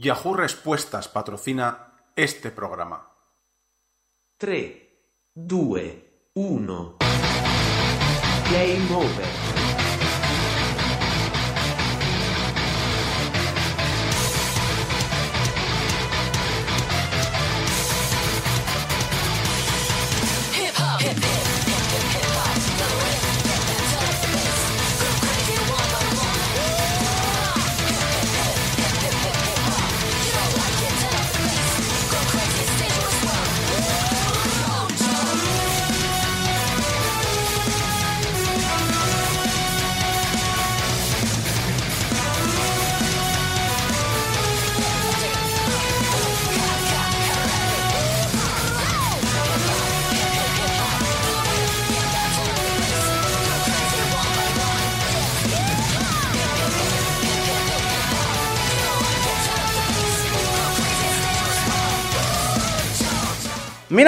Yahoo Respuestas patrocina este programa. 3, 2, 1. Game over.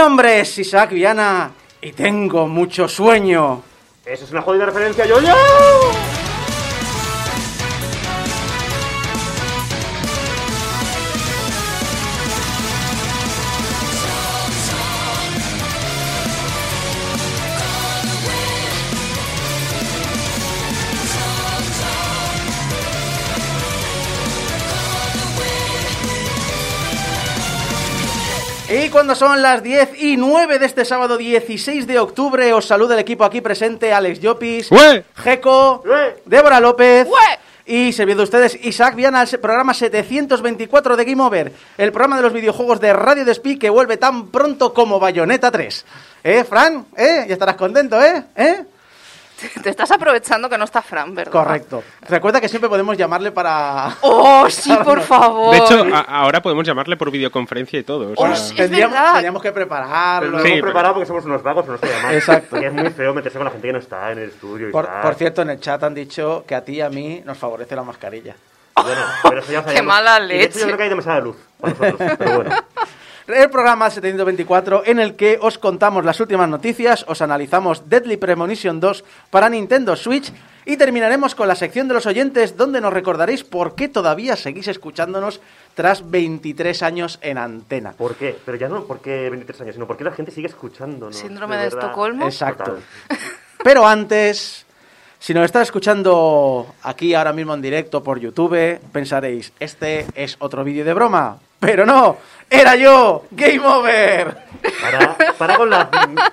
Nombre es Isaac Viana y tengo mucho sueño. Eso es una jodida referencia, yo yo. Y cuando son las 10 y 9 de este sábado 16 de octubre, os saluda el equipo aquí presente, Alex Llopis, ¡Ué! Jeco, ¡Ué! Débora López y serviendo ustedes Isaac Viana, el programa 724 de Game Over, el programa de los videojuegos de Radio Despí que vuelve tan pronto como Bayonetta 3. ¿Eh, Fran? ¿Eh? Ya estarás contento, ¿eh? ¿Eh? Te estás aprovechando que no está Fran, ¿verdad? Correcto. Recuerda que siempre podemos llamarle para... Oh, sí, por favor. De hecho, ahora podemos llamarle por videoconferencia y todo. o sea- Oh, sí. es tendríamos, verdad. tendríamos que Pero prepararlo. lo Sí, hemos pero- preparado porque somos unos vagos, no se llama. Exacto. Y es muy feo meterse con la gente que no está en el estudio y Por, tal. por cierto, en el chat han dicho que a ti y a mí nos favorece la mascarilla. Bueno, pero eso ya Qué mala Y de hecho, leche. yo creo que hay demasiada luz para nosotros, pero bueno. El programa 724 en el que os contamos las últimas noticias, os analizamos Deadly Premonition 2 para Nintendo Switch y terminaremos con la sección de los oyentes donde nos recordaréis por qué todavía seguís escuchándonos tras 23 años en antena. ¿Por qué? Pero ya no porque 23 años, sino porque la gente sigue escuchándonos. Síndrome de, verdad. Estocolmo. Exacto. Total. Pero antes, si nos estás escuchando aquí ahora mismo en directo por YouTube, pensaréis, este es otro vídeo de broma. Pero no, era yo, Game Over. Para, para con, la,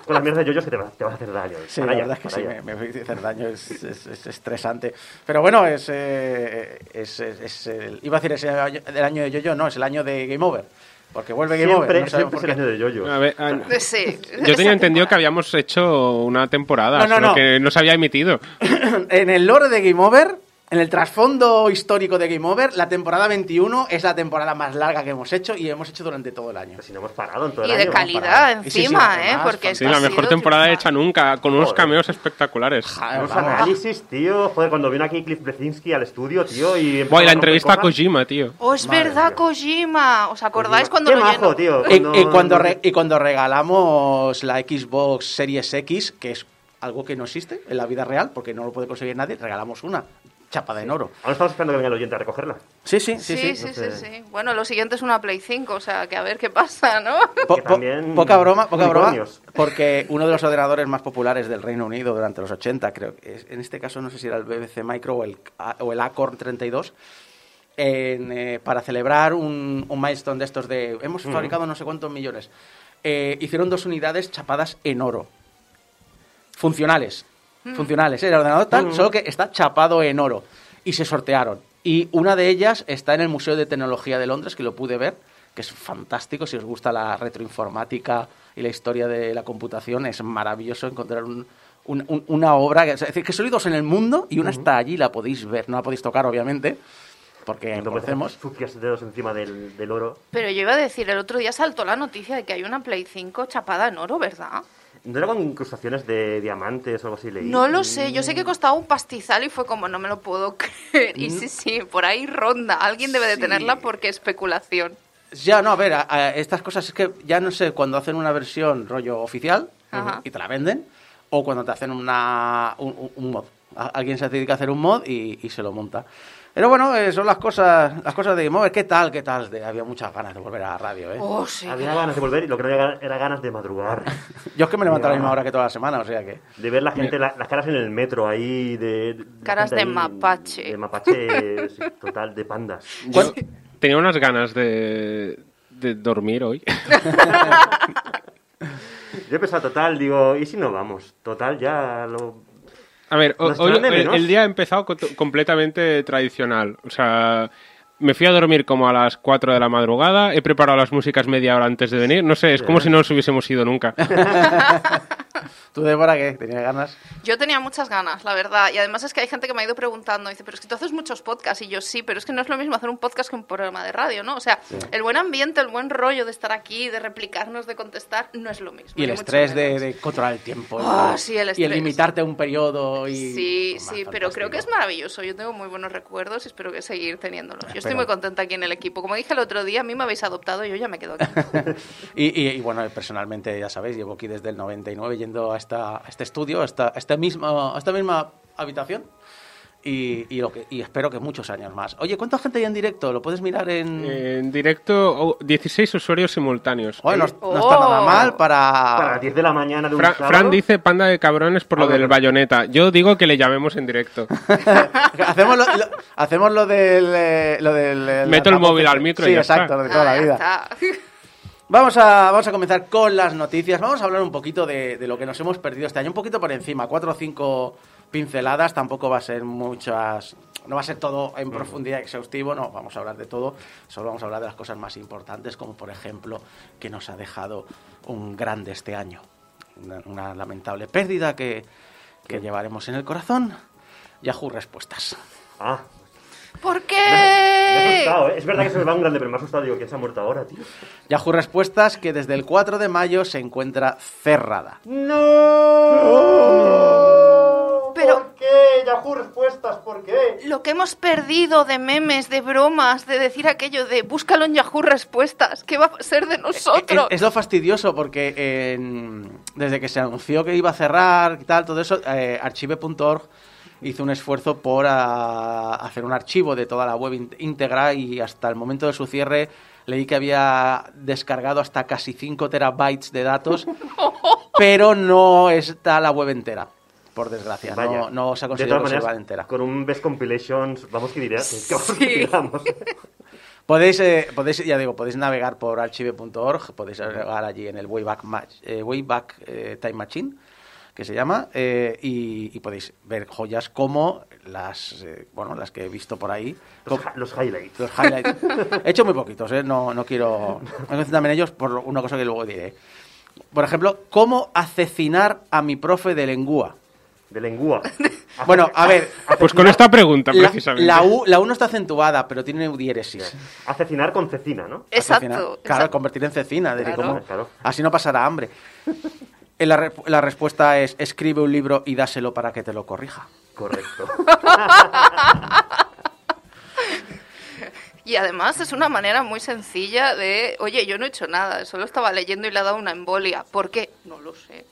con las mierdas de yoyos que te, va- te vas a hacer daño. Sí, Para la ya, verdad es que sí, me, me voy a hacer daño, es, es- es estresante. Pero bueno, es, eh, es, es- es el- iba a decir, es el año, el año de Yo-Yo, no, es el año de Game Over. Porque vuelve Game Siempre, Over. no sabemos siempre por es el qué. año de yoyos. A ver, ah, Sí. yo tenía entendido que habíamos hecho una temporada, No, no, solo no. que no se había emitido. En el lore de Game Over, en el trasfondo histórico de Game Over, la temporada 21 es la temporada más larga que hemos hecho y hemos hecho durante todo el año. Pero si no hemos parado en todo Y el de año. calidad. Y sí, sí, encima, además, ¿eh? Porque Sí, la mejor temporada hecha nunca, con unos Joder. cameos espectaculares. Ja, Unos vamos. análisis, tío. Joder, cuando vino aquí Cliff Blesinski al estudio, tío, y... Buah, y la entrevista a. Kojima, tío. Oh, es Madre verdad. Kojima. ¿Os acordáis cuando Qué lo majo, tío. Y, y cuando re- y cuando regalamos la Xbox Series X, que es algo que no existe en la vida real, porque no lo puede conseguir nadie, regalamos una chapada en oro. Ahora estamos esperando que venga el oyente a recogerla. Sí, sí, sí. Sí, sí. sí, sí, no sí. Bueno, lo siguiente es una Play 5, o sea, que a ver qué pasa, ¿no? Po- po- también poca broma, poca broma, porque uno de los ordenadores más populares del Reino Unido durante los 80, creo que es- en este caso no sé si era el BBC Micro o el, o el Acorn 32, en, eh, para celebrar un, un milestone de estos de hemos fabricado no sé cuántos millones, eh, hicieron dos unidades chapadas en oro, funcionales, funcionales, ¿eh? el ordenador tal, solo que está chapado en oro y se sortearon. Y una de ellas está en el Museo de Tecnología de Londres, que lo pude ver, que es fantástico. Si os gusta la retroinformática y la historia de la computación, es maravilloso encontrar un- un- un- una obra. Que, es decir, que son dos en el mundo y una está allí, la podéis ver. No la podéis tocar, obviamente, porque conocemos. sucias dedos encima del, del oro. Pero yo iba a decir, el otro día saltó la noticia de que hay una Play 5 chapada en oro, ¿verdad? ¿No era con incrustaciones de diamantes o algo así? Leí? No lo sé, yo sé que costaba un pastizal y fue como, no me lo puedo creer. Y sí, sí, por ahí ronda. Alguien debe de Sí. tenerla porque especulación. Ya, no, a ver, a- a estas cosas es que ya no sé cuando hacen una versión rollo oficial Ajá. y te la venden, o cuando te hacen una, un, mod. Alguien se dedica a hacer un mod y, y se lo monta. Pero bueno, eh, son las cosas, las cosas de Game Over. ¿Qué tal? ¿Qué tal? De- había muchas ganas de volver a la radio, ¿eh? Oh, sí. Había ganas de volver y lo que no había era ganas de madrugar. Yo es que me levanto a la misma hora que toda la semana, o sea que... De ver la gente, la- las caras en el metro ahí, de... de- la Caras gente de mapache. De mapache, sí, total, de pandas. Yo tenía unas ganas de, de dormir hoy. Yo he pensado, total, digo, ¿y si no vamos? Total, ya lo... A ver, hoy el, día ha empezado co- completamente tradicional. O sea, me fui a dormir como a las 4 de la madrugada, he preparado las músicas media hora antes de venir. No sé, es como si no nos hubiésemos ido nunca. ¿Tú, Débora, qué? ¿Tenías ganas? Yo tenía muchas ganas, la verdad. Y además es que hay gente que me ha ido preguntando, dice, pero es que tú haces muchos podcasts. Y yo sí, pero es que no es lo mismo hacer un podcast que un programa de radio, ¿no? O sea, el buen ambiente, el buen rollo de estar aquí, de replicarnos, de contestar, no es lo mismo. Y el estrés de, controlar el tiempo. Ah, ¿no? sí, el Y el estrés. limitarte a un periodo y... Sí, sí, pero creo que es maravilloso. Yo tengo muy buenos recuerdos y espero que seguir teniéndolos. Yo estoy muy contenta aquí en el equipo. Como dije el otro día, a mí me habéis adoptado y yo ya me quedo aquí. Y, y- y, bueno, personalmente, ya sabéis, llevo aquí desde el 99 yendo a, esta, a este estudio, a esta, a esta misma, a esta misma habitación. Y, y lo que, y espero que muchos años más. Oye, ¿cuánta gente hay en directo? ¿Lo puedes mirar en...? En directo, oh, 16 usuarios simultáneos. Bueno, no, no está nada Oh. mal para... Para las 10 de la mañana de un Fra- sábado... Fran dice panda de cabrones por Ah, lo del bueno. bayoneta. Yo digo que le llamemos en directo. hacemos, lo, lo- hacemos lo del... eh, Lo del eh, Meto el móvil tapote- al micro y Sí, ya exacto, está. lo de toda Ah, la ya vida. Vamos a, vamos a comenzar con las noticias. Vamos a hablar un poquito de, de lo que nos hemos perdido este año, un poquito por encima, cuatro o cinco pinceladas, tampoco va a ser muchas, no va a ser todo en profundidad exhaustivo, no, vamos a hablar de todo, solo vamos a hablar de las cosas más importantes, como por ejemplo que nos ha dejado un grande este año, una, una lamentable pérdida que, que llevaremos en el corazón. Yahoo Respuestas. Ah, ¿Por me he qué? asustado, ¿eh? Es verdad que se me va un grande, pero me ha asustado. Digo, ¿quién se ha muerto ahora, tío? Yahoo Respuestas que desde el 4 de mayo se encuentra cerrada. ¡No! Pero- ¿Por qué? Yahoo Respuestas, ¿por qué? Lo que hemos perdido de memes, de bromas, de decir aquello de búscalo en Yahoo Respuestas, ¿qué va a ser de nosotros? Es, es lo fastidioso porque desde que se anunció que iba a cerrar y tal, todo eso, eh, archive.org hizo un esfuerzo por ah, hacer un archivo de toda la web íntegra y hasta el momento de su cierre leí que había descargado hasta casi 5 terabytes de datos, pero no está la web entera, por desgracia. Vaya. No, no se ha conseguido conservar entera. con un Best Compilations, vamos que diría que, que Sí. tiramos. Podéis, eh, podéis, ya digo, podéis navegar por archive.org, podéis navegar allí en el Wayback, Match- eh, Wayback eh, Time Machine, que se llama, eh, y, y podéis ver joyas como las, eh, bueno, las que he visto por ahí. Los, los highlights. los highlights. He hecho muy poquitos, ¿eh? no, no quiero me en ellos por una cosa que luego diré. Por ejemplo, cómo asesinar a mi profe de lengua. De lengua. Bueno, a ver, Pues con esta pregunta, la, precisamente. la U, la U no está acentuada, pero tiene diéresis. Asesinar con cecina, ¿no? Asesinar. Exacto. Claro, exacto. convertir en cecina. Claro. Así no pasará hambre. Eh, La, re- la respuesta es escribe un libro y dáselo para que te lo corrija. Correcto. Y además es una manera muy sencilla de, oye, yo no he hecho nada, solo estaba leyendo y le ha dado una embolia. ¿Por qué? No lo sé.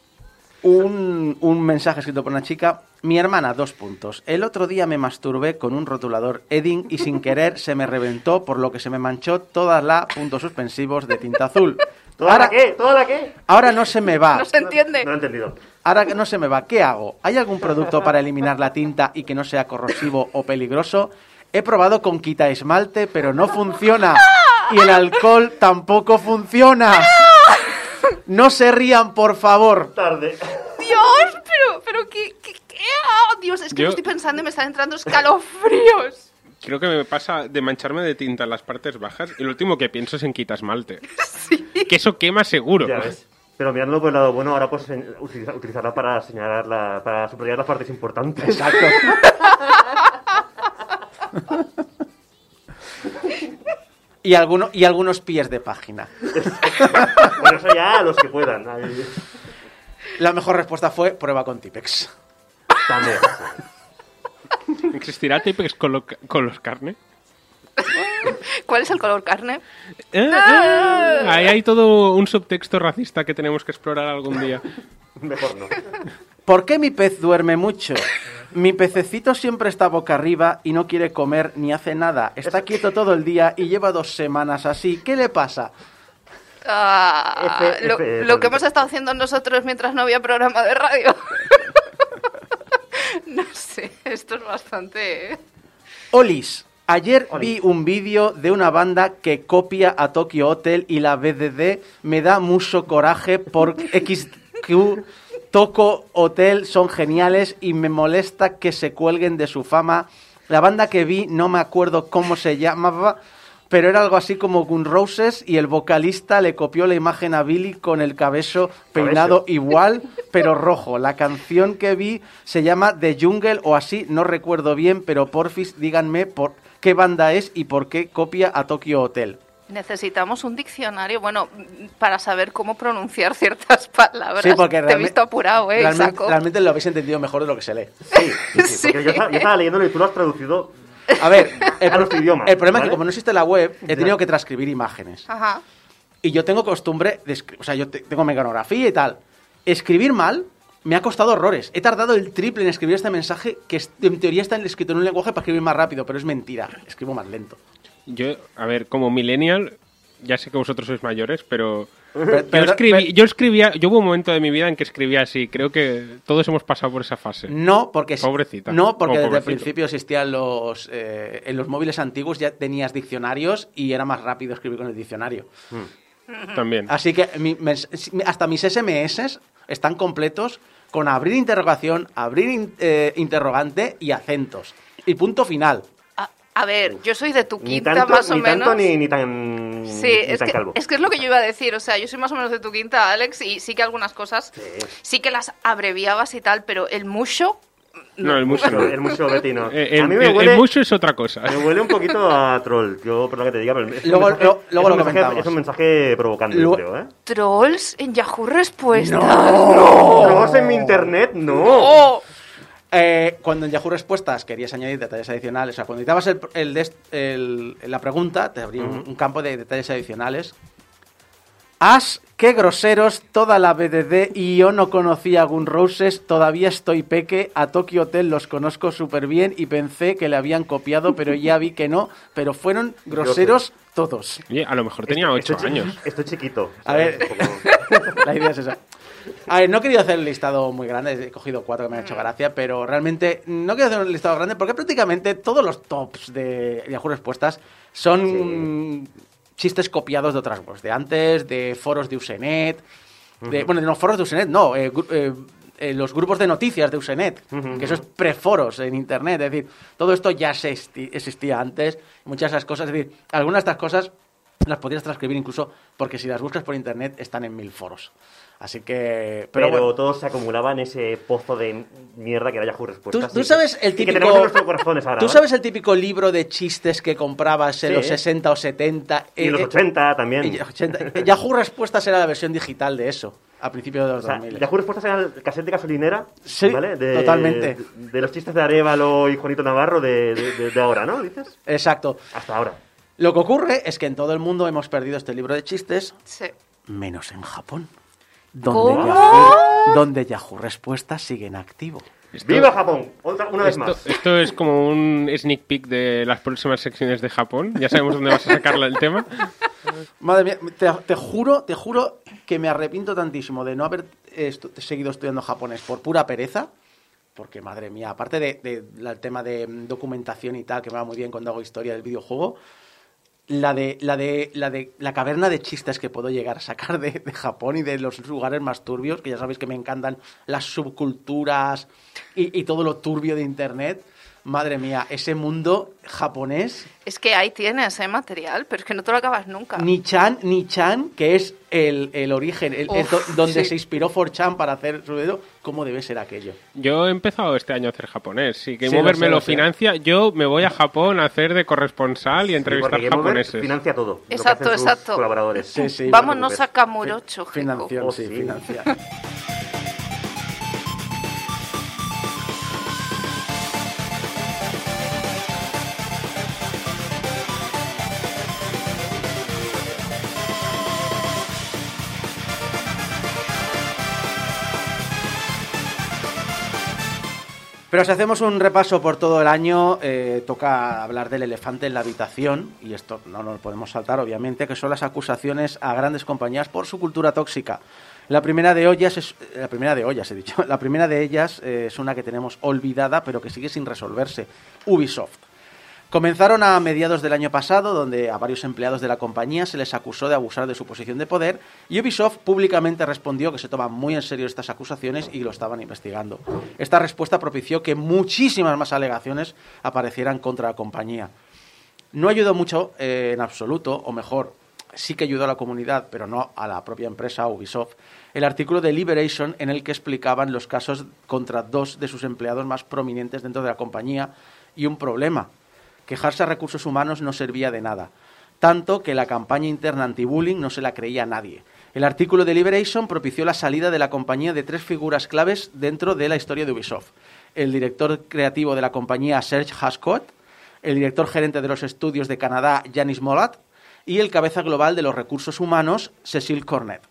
Un, un mensaje escrito por una chica. Mi hermana, dos puntos. El otro día me masturbé con un rotulador Edding y sin querer se me reventó, por lo que se me manchó toda la puntos suspensivos de tinta azul. ¿Toda Ahora, la qué? ¿Toda la qué? ahora no se me va. No se entiende. No lo he entendido. Ahora que no se me va, ¿qué hago? ¿Hay algún producto para eliminar la tinta y que no sea corrosivo o peligroso? He probado con quita esmalte, pero no funciona. Y el alcohol tampoco funciona. No se rían, por favor. Tarde. Dios, pero, pero qué, qué, qué? Ah, Dios, es que Yo- lo estoy pensando y me están entrando escalofríos. Creo que me pasa de mancharme de tinta en las partes bajas y lo último que pienso es en quitas malte. Que eso quema seguro. Ya ves. Pero mirándolo por el lado bueno, ahora en- utiliza- utilizarla para señalar la, para subrayar las partes importantes. Exacto. Y, alguno, y algunos pies de página. Bueno, eso ya a los que puedan. Ahí. La mejor respuesta fue prueba con Tipex. También. ¿Existirá Tipex con, lo- con los carne? ¿Cuál es el color carne? Eh, eh, ahí hay todo un subtexto racista que tenemos que explorar algún día. Mejor no. ¿Por qué mi pez duerme mucho? Mi pececito siempre está boca arriba y no quiere comer ni hace nada. Está quieto todo el día y lleva dos semanas así. ¿Qué le pasa? Ah, F, lo, F, lo que hemos estado haciendo nosotros mientras no había programa de radio. no sé, esto es bastante... ¿eh? Olis, ayer Olis. vi un vídeo de una banda que copia a Tokyo Hotel y la BDD me da mucho coraje por XQ. Toco Hotel son geniales y me molesta que se cuelguen de su fama. La banda que vi no me acuerdo cómo se llamaba, pero era algo así como Gun Roses y el vocalista le copió la imagen a Billy con el cabello peinado igual, pero rojo. La canción que vi se llama The Jungle o así, no recuerdo bien, pero porfis díganme por qué banda es y por qué copia a Tokyo Hotel. Necesitamos un diccionario, bueno, para saber cómo pronunciar ciertas palabras. Sí, porque Te he visto apurado, ¿eh, realmente, Isaco? realmente lo habéis entendido mejor de lo que se lee. Sí, sí, sí, Sí. porque yo, estaba, yo estaba leyéndolo y tú lo has traducido. A ver, el, A nuestro idioma, el problema es ¿vale? que como no existe la web, he tenido que transcribir imágenes. Ajá. Y yo tengo costumbre de o sea, yo te- tengo mecanografía y tal. Escribir mal me ha costado horrores. He tardado el triple en escribir este mensaje que es- en teoría está escrito en un lenguaje para escribir más rápido, pero es mentira. Escribo más lento. Yo, a ver, como millennial, ya sé que vosotros sois mayores, pero Pero- yo, pero- escribí, pero- yo escribía, yo hubo un momento de mi vida en que escribía así. Creo que todos hemos pasado por esa fase. No, porque Pobrecita. No, porque desde el principio existían los eh, en los móviles antiguos ya tenías diccionarios y era más rápido escribir con el diccionario. También. Así que mi- hasta mis SMS están completos con abrir interrogación, abrir in- eh, interrogante y acentos. Y punto final. A, ver, yo soy de tu Ni quinta tanto, más o ni, menos. tanto ni, ni tan, Sí, ni es tan que, calvo. es que es lo que yo iba a decir. O sea, yo soy más o menos de tu quinta, Alex, y sí que algunas cosas sí, que las abreviabas y tal, pero el mucho. no, el mucho no. El mucho Betty no. Eh, a mí el, me el- huele, el mucho es otra cosa. me huele un poquito a troll. Yo, por lo que te diga, pero es un Luego- mensaje- lo- luego es lo un mensaje- comentamos. Es un mensaje provocante, Luego- creo, ¿eh? Trolls en Yahoo Respuestas. Trolls en mi internet, no. Eh, cuando en Yahoo Respuestas querías añadir detalles adicionales, o sea, cuando editabas el, el la pregunta, te abría un, un campo de detalles adicionales. As, qué groseros, toda la BDD y yo no conocía a Gun Roses, todavía estoy peque, a Tokyo Hotel los conozco súper bien y pensé que le habían copiado, pero ya vi que no, pero fueron groseros todos. Oye, a lo mejor tenía ocho Estoy chi- años. Estoy chiquito. A ¿sabes? ver. Como- La idea es esa. A ver, no he querido hacer el listado muy grande, he cogido cuatro que me han hecho gracia, pero realmente no quiero hacer un listado grande porque prácticamente todos los tops de Yahoo Respuestas son chistes copiados de otras webs, de antes, de foros de Usenet, de, bueno, de los foros de Usenet, no, eh, eh, eh, los grupos de noticias de Usenet, que eso es preforos en Internet, es decir, todo esto ya se existía antes, muchas de esas cosas, es decir, algunas de estas cosas las podrías transcribir incluso porque si las buscas por internet están en mil foros. Así que. Pero, Pero, bueno. todo se acumulaba en ese pozo de mierda que era Yahoo ¿Tú, Respuestas. tú sabes el típico. tenemos en nuestros corazones ahora. ¿Tú sabes el típico libro de chistes que comprabas en Sí. los 60 o 70? Y en los Eh, 80 también. eh, 80. Yahoo Respuestas era la versión digital de eso, a principios de los O sea, 2000. Yahoo Respuestas era el cassette de gasolinera, Sí, ¿vale? De, totalmente. De, de los chistes de Arevalo y Juanito Navarro de, de- de- de ahora, ¿no? ¿Dices? Exacto. Hasta ahora. Lo que ocurre es que en todo el mundo hemos perdido este libro de chistes, Sí. menos en Japón. Donde ¿Cómo? Yahoo, donde Yahoo Respuestas sigue en activo. Esto- ¡Viva Japón! Otra, una vez Esto, más. esto es como un sneak peek de las próximas secciones de Japón. Ya sabemos dónde vas a sacar el tema. Madre mía, te, te juro, te juro que me arrepiento tantísimo de no haber estu- seguido estudiando japonés por pura pereza. Porque, madre mía, aparte del de, el tema de mm, documentación y tal, que me va muy bien cuando hago historia del videojuego, la de, la de, la de la caverna de chistes que puedo llegar a sacar de, de Japón y de los lugares más turbios, que ya sabéis que me encantan las subculturas y, y todo lo turbio de internet. Madre mía, ese mundo japonés Es que ahí tienes, ¿eh? Material, pero es que no te lo acabas nunca. Nichan, Nichan, que es el, el origen, el- Uf, donde sí. se inspiró 4chan para hacer su dedo, ¿cómo debe ser aquello? Yo he empezado este año a hacer japonés. Si Game Sí, lo Over sé, me lo financia, yo me voy a Japón a hacer de corresponsal y a Sí, entrevistar Over japoneses. financia todo. lo que Exacto, hacen sus exacto. colaboradores. Sí, sí, Vámonos a Kamurocho, Financiación, Oh, sí, sí. Pero si hacemos un repaso por todo el año, eh, toca hablar del elefante en la habitación, y esto no lo podemos saltar, obviamente, que son las acusaciones a grandes compañías por su cultura tóxica. La primera de ellas es la primera de ollas, he dicho. La primera de ellas eh, es una que tenemos olvidada, pero que sigue sin resolverse. Ubisoft. Comenzaron a mediados del año pasado, donde a varios empleados de la compañía se les acusó de abusar de su posición de poder, y Ubisoft públicamente respondió que se toman muy en serio estas acusaciones y lo estaban investigando. Esta respuesta propició que muchísimas más alegaciones aparecieran contra la compañía. No ayudó mucho eh, en absoluto, o mejor, sí que ayudó a la comunidad, pero no a la propia empresa Ubisoft, el artículo de Liberation en el que explicaban los casos contra dos de sus empleados más prominentes dentro de la compañía y un problema. Quejarse a recursos humanos no servía de nada, tanto que la campaña interna anti-bullying no se la creía nadie. El artículo de Liberation propició la salida de la compañía de tres figuras claves dentro de la historia de Ubisoft. El director creativo de la compañía, Serge Hascott, el director gerente de los estudios de Canadá, Janis Molat, y el cabeza global de los recursos humanos, Cecil Cornet.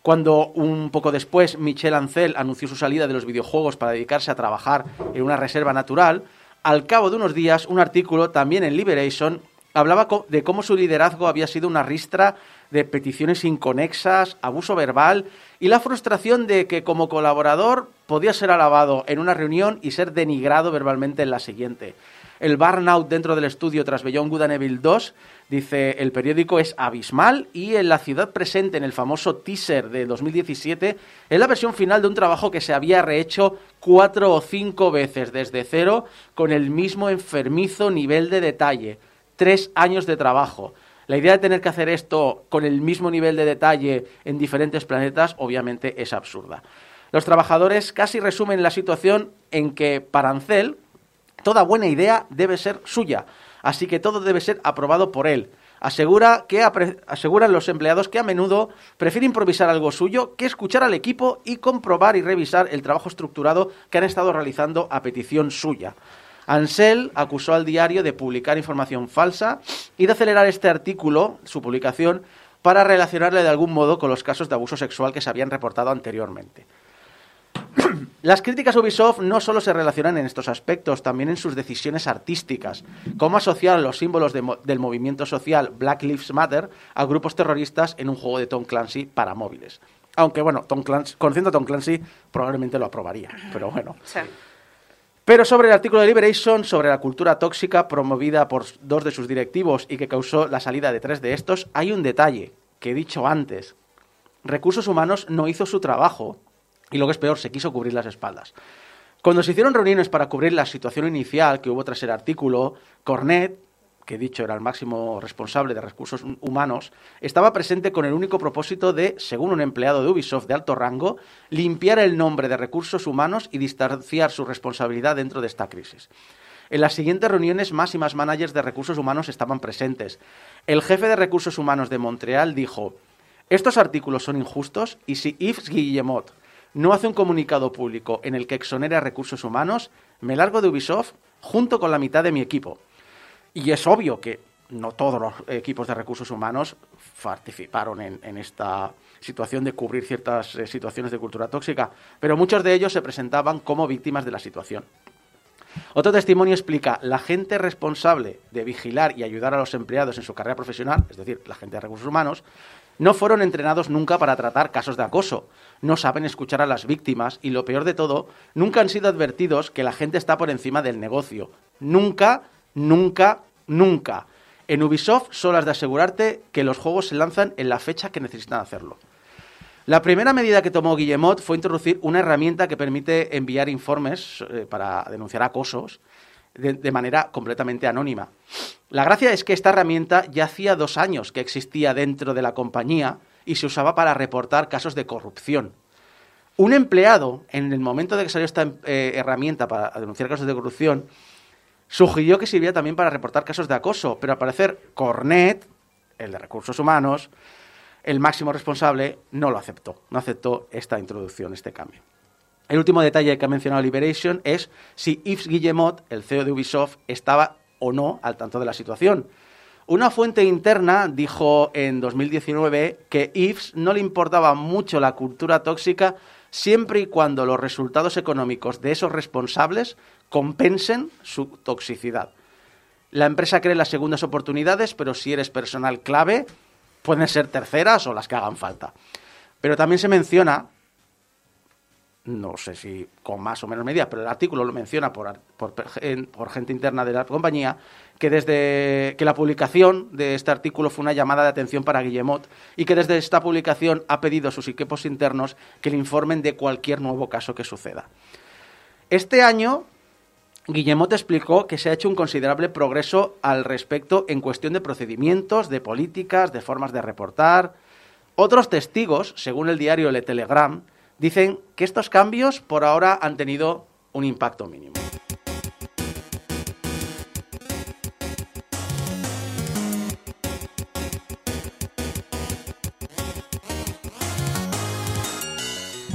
Cuando un poco después Michel Ancel anunció su salida de los videojuegos para dedicarse a trabajar en una reserva natural, al cabo de unos días un artículo también en Liberation hablaba de cómo su liderazgo había sido una ristra de peticiones inconexas, abuso verbal y la frustración de que como colaborador podía ser alabado en una reunión y ser denigrado verbalmente en la siguiente. El burnout dentro del estudio tras Beyond Good and Evil 2, dice el periódico, es abismal y en la ciudad presente en el famoso teaser de 2017 es la versión final de un trabajo que se había rehecho cuatro o cinco veces desde cero con el mismo enfermizo nivel de detalle. Tres años de trabajo. La idea de tener que hacer esto con el mismo nivel de detalle en diferentes planetas obviamente es absurda. Los trabajadores casi resumen la situación en que para Ancel toda buena idea debe ser suya, así que todo debe ser aprobado por él. Asegura que aseguran los empleados que a menudo prefiere improvisar algo suyo que escuchar al equipo y comprobar y revisar el trabajo estructurado que han estado realizando a petición suya. Ansel acusó al diario de publicar información falsa y de acelerar este artículo, su publicación, para relacionarle de algún modo con los casos de abuso sexual que se habían reportado anteriormente. Las críticas a Ubisoft no solo se relacionan en estos aspectos, también en sus decisiones artísticas, como asociar los símbolos de mo- del movimiento social Black Lives Matter a grupos terroristas en un juego de Tom Clancy para móviles. Aunque bueno, Tom Clancy, conociendo a Tom Clancy probablemente lo aprobaría, pero bueno. Pero sobre el artículo de Liberation, sobre la cultura tóxica promovida por dos de sus directivos y que causó la salida de tres de estos, hay un detalle que he dicho antes. Recursos Humanos no hizo su trabajo y lo que es peor, se quiso cubrir las espaldas. Cuando se hicieron reuniones para cubrir la situación inicial que hubo tras el artículo, Cornet, que dicho era el máximo responsable de recursos humanos, estaba presente con el único propósito de, según un empleado de Ubisoft de alto rango, limpiar el nombre de recursos humanos y distanciar su responsabilidad dentro de esta crisis. En las siguientes reuniones, más y más managers de recursos humanos estaban presentes. El jefe de recursos humanos de Montreal dijo, estos artículos son injustos y si Yves Guillemot no hace un comunicado público en el que exonere a recursos humanos, me largo de Ubisoft junto con la mitad de mi equipo. Y es obvio que no todos los equipos de recursos humanos participaron en, en esta situación de cubrir ciertas eh, situaciones de cultura tóxica, pero muchos de ellos se presentaban como víctimas de la situación. Otro testimonio explica, la gente responsable de vigilar y ayudar a los empleados en su carrera profesional, es decir, la gente de recursos humanos, no fueron entrenados nunca para tratar casos de acoso, no saben escuchar a las víctimas y lo peor de todo, nunca han sido advertidos que la gente está por encima del negocio. Nunca, nunca, nunca. En Ubisoft solo has de asegurarte que los juegos se lanzan en la fecha que necesitan hacerlo. La primera medida que tomó Guillemot fue introducir una herramienta que permite enviar informes eh, para denunciar acosos de, manera completamente anónima. La gracia es que esta herramienta ya hacía dos años que existía dentro de la compañía y se usaba para reportar casos de corrupción. Un empleado, en el momento de que salió esta eh, herramienta para denunciar casos de corrupción, sugirió que sirviera también para reportar casos de acoso, pero al parecer Cornet, el de recursos humanos, el máximo responsable, no lo aceptó, no aceptó esta introducción, este cambio. El último detalle que ha mencionado Liberation es si Yves Guillemot, el CEO de Ubisoft, estaba o no al tanto de la situación. Una fuente interna dijo en 2019 que Yves no le importaba mucho la cultura tóxica siempre y cuando los resultados económicos de esos responsables compensen su toxicidad. La empresa cree las segundas oportunidades, pero si eres personal clave, pueden ser terceras o las que hagan falta. Pero también se menciona, no sé si con más o menos medidas, pero el artículo lo menciona por, por, gente interna de la compañía, que desde que la publicación de este artículo fue una llamada de atención para Guillemot y que desde esta publicación ha pedido a sus equipos internos que le informen de cualquier nuevo caso que suceda. Este año, Guillemot explicó que se ha hecho un considerable progreso al respecto en cuestión de procedimientos, de políticas, de formas de reportar. Otros testigos, según el diario Le Telegram, dicen que estos cambios por ahora han tenido un impacto mínimo.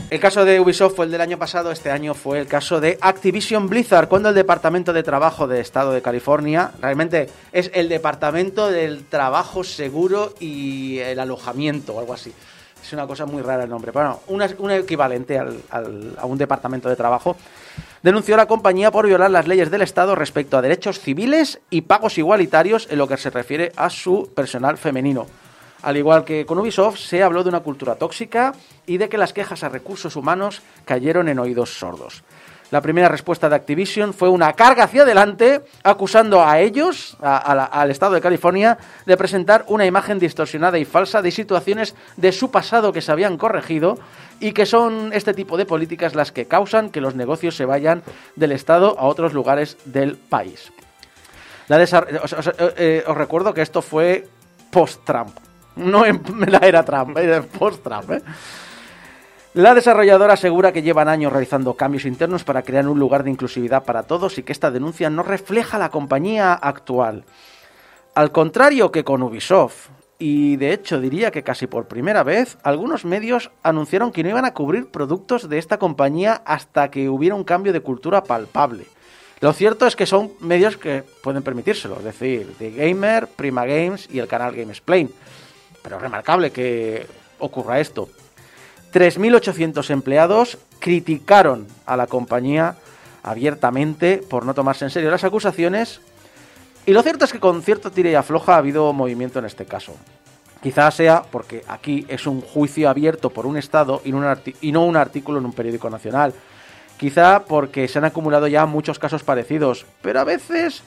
El caso de Ubisoft fue el del año pasado, este año fue el caso de Activision Blizzard, cuando el Departamento de Trabajo del Estado de California, realmente es el Departamento del Trabajo Seguro y el Alojamiento, o algo así. Es una cosa muy rara el nombre, pero bueno, un equivalente a un departamento de trabajo, denunció a la compañía por violar las leyes del Estado respecto a derechos civiles y pagos igualitarios en lo que se refiere a su personal femenino. Al igual que con Ubisoft, se habló de una cultura tóxica y de que las quejas a recursos humanos cayeron en oídos sordos. La primera respuesta de Activision fue una carga hacia adelante, acusando a ellos, al Estado de California, de presentar una imagen distorsionada y falsa de situaciones de su pasado que se habían corregido y que son este tipo de políticas las que causan que los negocios se vayan del Estado a otros lugares del país. Eh, os recuerdo que esto fue post-Trump. No en la era Trump, era post-Trump. ¿eh? La desarrolladora asegura que llevan años realizando cambios internos para crear un lugar de inclusividad para todos y que esta denuncia no refleja la compañía actual. Al contrario que con Ubisoft, y de hecho diría que casi por primera vez, algunos medios anunciaron que no iban a cubrir productos de esta compañía hasta que hubiera un cambio de cultura palpable. Lo cierto es que son medios que pueden permitírselo, es decir, The Gamer, Prima Games y el canal Gamesplain pero es remarcable que ocurra esto. 3.800 empleados criticaron a la compañía abiertamente por no tomarse en serio las acusaciones y lo cierto es que con cierto tire y afloja ha habido movimiento en este caso. Quizás sea porque aquí es un juicio abierto por un Estado y no un artículo en un periódico nacional. Quizá porque se han acumulado ya muchos casos parecidos, pero a veces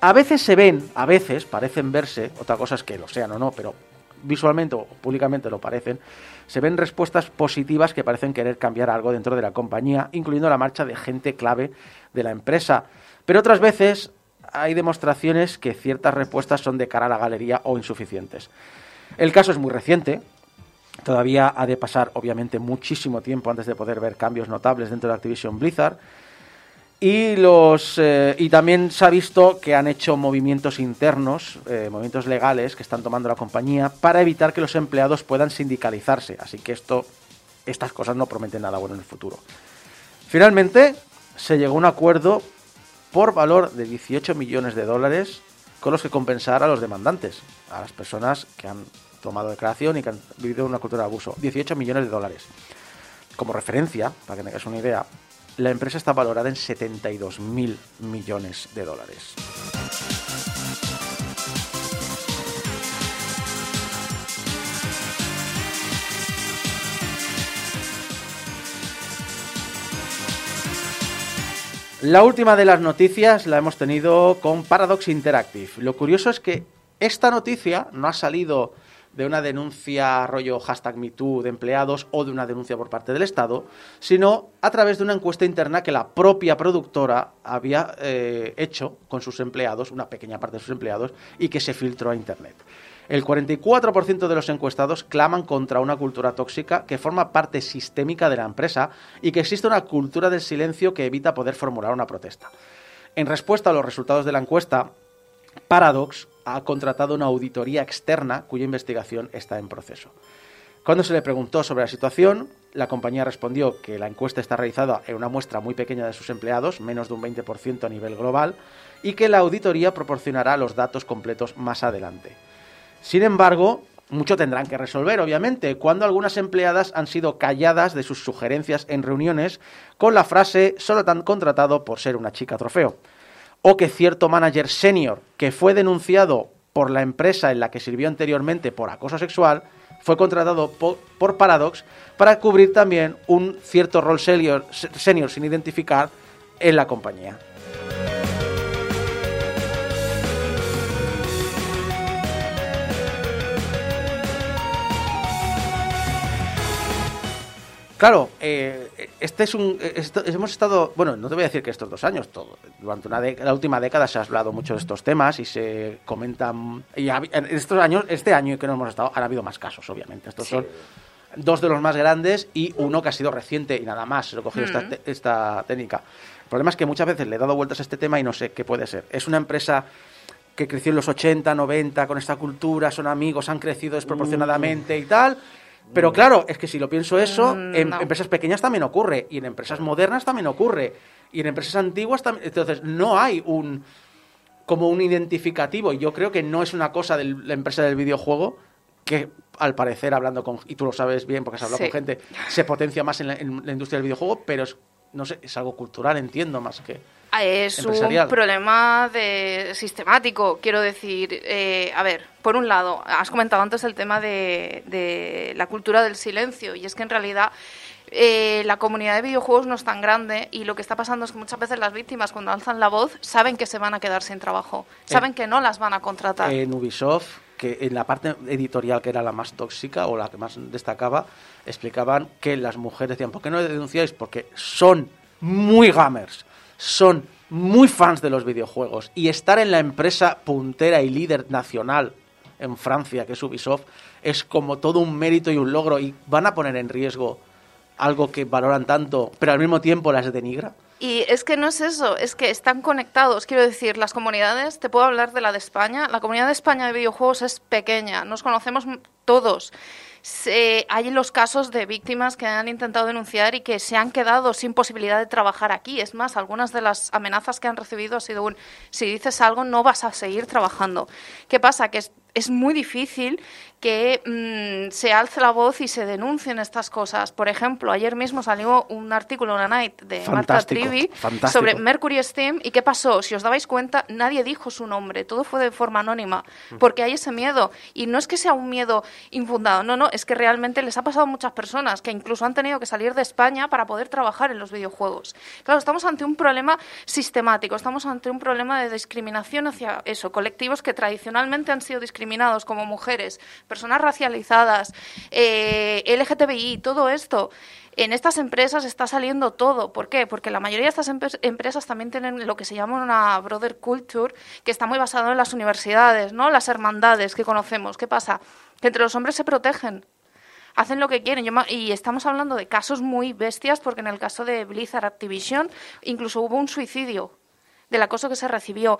a veces se ven, a veces parecen verse, otra cosa es que lo sean o no, pero visualmente o públicamente lo parecen, se ven respuestas positivas que parecen querer cambiar algo dentro de la compañía, incluyendo la marcha de gente clave de la empresa. Pero otras veces hay demostraciones que ciertas respuestas son de cara a la galería o insuficientes. El caso es muy reciente, todavía ha de pasar obviamente muchísimo tiempo antes de poder ver cambios notables dentro de Activision Blizzard, y, los, eh, y también se ha visto que han hecho movimientos internos, eh, movimientos legales que están tomando la compañía para evitar que los empleados puedan sindicalizarse. Así que esto, estas cosas no prometen nada bueno en el futuro. Finalmente, se llegó a un acuerdo por valor de 18 millones de dólares con los que compensar a los demandantes, a las personas que han tomado declaración y que han vivido una cultura de abuso. 18 millones de dólares. Como referencia, para que tengáis una idea, la empresa está valorada en 72 mil millones de dólares. La última de las noticias la hemos tenido con Paradox Interactive. Lo curioso es que esta noticia no ha salido de una denuncia rollo hashtag MeToo de empleados o de una denuncia por parte del Estado, sino a través de una encuesta interna que la propia productora había eh, hecho con sus empleados, una pequeña parte de sus empleados, y que se filtró a Internet. El 44% de los encuestados claman contra una cultura tóxica que forma parte sistémica de la empresa y que existe una cultura del silencio que evita poder formular una protesta. En respuesta a los resultados de la encuesta, Paradox ha contratado una auditoría externa cuya investigación está en proceso. Cuando se le preguntó sobre la situación, la compañía respondió que la encuesta está realizada en una muestra muy pequeña de sus empleados, menos de un 20% a nivel global, y que la auditoría proporcionará los datos completos más adelante. Sin embargo, mucho tendrán que resolver, obviamente, cuando algunas empleadas han sido calladas de sus sugerencias en reuniones con la frase solo tan contratado por ser una chica trofeo. O que cierto manager senior que fue denunciado por la empresa en la que sirvió anteriormente por acoso sexual fue contratado po- por, Paradox para cubrir también un cierto rol senior, senior sin identificar en la compañía. Claro, eh, este es un. esto- hemos estado. Bueno, no te voy a decir que estos dos años, todo. Durante una dé- la última década se ha hablado mucho de estos temas y se comentan. Y ha- en estos años, este año que no hemos estado, han habido más casos, obviamente. Estos son dos de los más grandes y uno que ha sido reciente y nada más. Se lo cogido esta, te- esta técnica. El problema es que muchas veces le he dado vueltas a este tema y no sé qué puede ser. Es una empresa que creció en los 80, 90 con esta cultura, son amigos, han crecido desproporcionadamente y tal. Pero claro, es que si lo pienso eso, Mm, en no. empresas pequeñas también ocurre, y en empresas modernas también ocurre, y en empresas antiguas también. Entonces, no hay un como un identificativo. Y yo creo que no es una cosa de la empresa del videojuego que, al parecer, hablando con. Y tú lo sabes bien porque has hablado Sí. con gente, se potencia más en la, en la industria del videojuego, pero es, no sé, es algo cultural, entiendo, más que. Ah, Es un problema de sistemático, quiero decir. eh, a ver, por un lado, has comentado antes el tema de, de la cultura del silencio, y es que en realidad eh, la comunidad de videojuegos no es tan grande y lo que está pasando es que muchas veces las víctimas cuando alzan la voz saben que se van a quedar sin trabajo, saben que no las van a contratar. En Ubisoft, que en la parte editorial que era la más tóxica o la que más destacaba, explicaban que las mujeres decían, ¿por qué no denunciáis? Porque son muy gamers, son muy fans de los videojuegos y estar en la empresa puntera y líder nacional en Francia, que es Ubisoft, es como todo un mérito y un logro y van a poner en riesgo algo que valoran tanto, pero al mismo tiempo las denigra. Y es que no es eso, es que están conectados. Quiero decir, las comunidades, te puedo hablar de la de España, la comunidad de España de videojuegos es pequeña, nos conocemos todos. Se- hay los casos de víctimas que han intentado denunciar y que se han quedado sin posibilidad de trabajar aquí. Es más, algunas de las amenazas que han recibido ha sido un, si dices algo no vas a seguir trabajando. ¿Qué pasa? Que es, es muy difícil que mm, se alce la voz y se denuncien estas cosas. Por ejemplo, ayer mismo salió un artículo en la Night de Marta Trivi fantástico. sobre Mercury Steam y qué pasó. Si os dabais cuenta, nadie dijo su nombre, todo fue de forma anónima, porque hay ese miedo. Y no es que sea un miedo infundado, no, no, es que realmente les ha pasado a muchas personas que incluso han tenido que salir de España para poder trabajar en los videojuegos. Claro, estamos ante un problema sistemático, estamos ante un problema de discriminación hacia eso, colectivos que tradicionalmente han sido discriminados como mujeres, personas racializadas, eh, LGTBI, todo esto. En estas empresas está saliendo todo. ¿Por qué? Porque la mayoría de estas empresas también tienen lo que se llama una brother culture, que está muy basado en las universidades, ¿no? Las hermandades que conocemos. ¿Qué pasa? Que entre los hombres se protegen. Hacen lo que quieren. Yo y estamos hablando de casos muy bestias, porque en el caso de Blizzard Activision incluso hubo un suicidio del acoso que se recibió.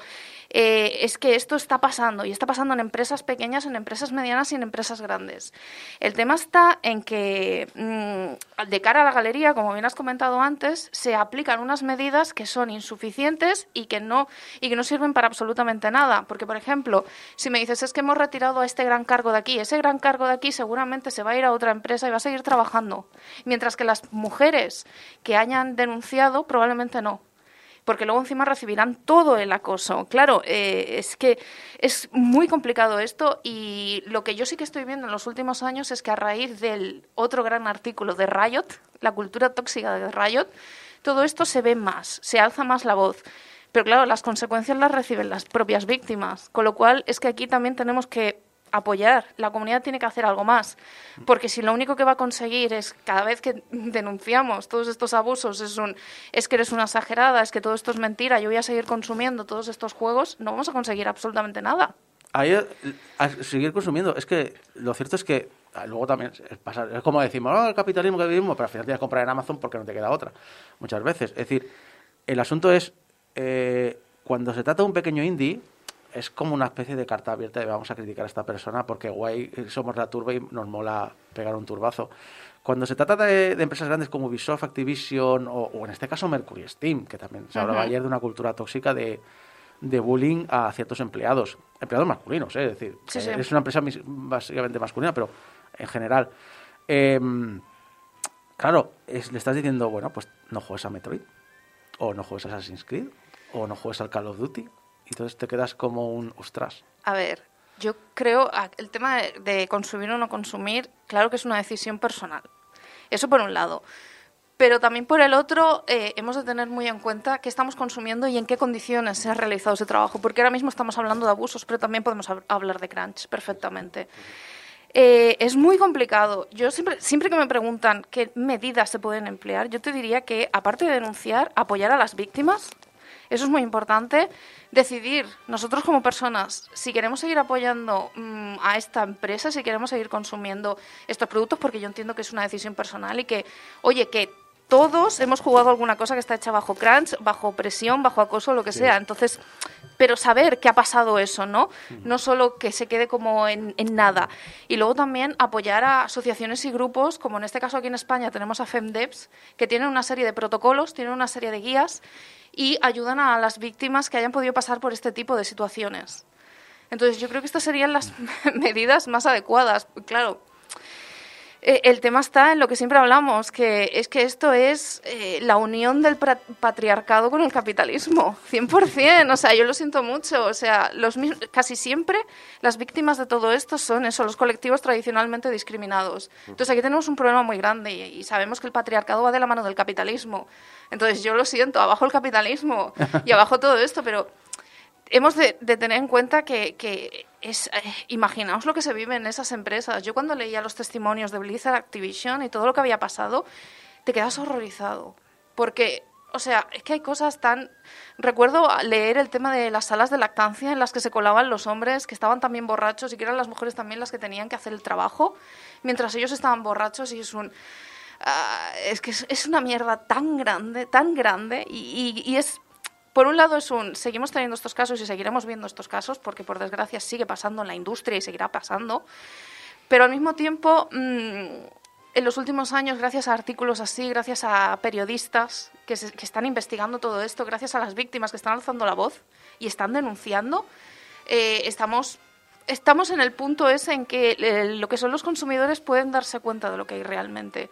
Eh, es que esto está pasando y está pasando en empresas pequeñas, en empresas medianas y en empresas grandes. El tema está en que mm, de cara a la galería, como bien has comentado antes, se aplican unas medidas que son insuficientes y que no y que no sirven para absolutamente nada, porque por ejemplo, si me dices es que hemos retirado a este gran cargo de aquí, ese gran cargo de aquí seguramente se va a ir a otra empresa y va a seguir trabajando, mientras que las mujeres que hayan denunciado probablemente no porque luego encima recibirán todo el acoso. Claro, eh, es que es muy complicado esto y lo que yo sí que estoy viendo en los últimos años es que a raíz del otro gran artículo de Riot, la cultura tóxica de Riot, todo esto se ve más, se alza más la voz. Pero claro, las consecuencias las reciben las propias víctimas, con lo cual es que aquí también tenemos que apoyar, la comunidad tiene que hacer algo más, porque si lo único que va a conseguir es cada vez que denunciamos todos estos abusos es un es que eres una exagerada, es que todo esto es mentira, yo voy a seguir consumiendo todos estos juegos, no vamos a conseguir absolutamente nada. Ahí, eh, a seguir consumiendo. Es que lo cierto es que ah, luego también es, es como decimos, "Oh, el capitalismo, el capitalismo, pero al final tienes que comprar en Amazon porque no te queda otra. Muchas veces. Es decir, el asunto es, eh, cuando se trata de un pequeño indie, es como una especie de carta abierta de vamos a criticar a esta persona porque guay, eh, somos la turba y nos mola pegar un turbazo. Cuando se trata de, de empresas grandes como Ubisoft, Activision o, o en este caso Mercury Steam, que también se hablaba ayer de una cultura tóxica de de bullying a ciertos empleados, empleados masculinos, ¿eh? es decir, Sí, eh, sí. es una empresa básicamente masculina, pero en general. Em, claro, es- le estás diciendo, bueno, pues no juegues a Metroid, o no juegues a Assassin's Creed, o no juegues al Call of Duty, entonces te quedas como un ostras. A ver, yo creo el tema de, consumir o no consumir, claro que es una decisión personal. Eso por un lado. Pero también por el otro, eh, hemos de tener muy en cuenta qué estamos consumiendo y en qué condiciones se ha realizado ese trabajo. Porque ahora mismo estamos hablando de abusos, pero también podemos hab- hablar de crunch perfectamente. Eh, es muy complicado. Yo siempre, siempre que me preguntan qué medidas se pueden emplear, yo te diría que, aparte de denunciar, apoyar a las víctimas. Eso es muy importante. Decidir, nosotros como personas, si queremos seguir apoyando mm, a esta empresa, si queremos seguir consumiendo estos productos, porque yo entiendo que es una decisión personal y que, oye, que todos hemos jugado alguna cosa que está hecha bajo crunch, bajo presión, bajo acoso, lo que sea. Entonces, pero saber que ha pasado eso, ¿no? No solo que se quede como en, en nada. Y luego también apoyar a asociaciones y grupos, como en este caso aquí en España tenemos a FEMDEPS, que tienen una serie de protocolos, tienen una serie de guías y ayudan a las víctimas que hayan podido pasar por este tipo de situaciones. Entonces, yo creo que estas serían las medidas más adecuadas. Claro, eh, el tema está en lo que siempre hablamos, que es que esto es eh, la unión del patriarcado con el capitalismo, 100%. O sea, yo lo siento mucho. O sea, los casi siempre las víctimas de todo esto son eso, los colectivos tradicionalmente discriminados. Entonces aquí tenemos un problema muy grande y, y sabemos que el patriarcado va de la mano del capitalismo. Entonces yo lo siento, abajo el capitalismo y abajo todo esto, pero hemos de, tener en cuenta que, es, eh, imaginaos lo que se vive en esas empresas. Yo cuando leía los testimonios de Blizzard, Activision y todo lo que había pasado, te quedas horrorizado. Porque, o sea, es que hay cosas tan... Recuerdo leer el tema de las salas de lactancia en las que se colaban los hombres que estaban también borrachos y que eran las mujeres también las que tenían que hacer el trabajo, mientras ellos estaban borrachos y es un... ah, es que es, una mierda tan grande, tan grande y- y es por un lado es un, seguimos teniendo estos casos y seguiremos viendo estos casos porque por desgracia sigue pasando en la industria y seguirá pasando, pero al mismo tiempo mm, en los últimos años gracias a artículos así, gracias a periodistas que, están investigando todo esto, gracias a las víctimas que están alzando la voz y están denunciando, eh, estamos estamos en el punto ese en que eh, lo que son los consumidores pueden darse cuenta de lo que hay realmente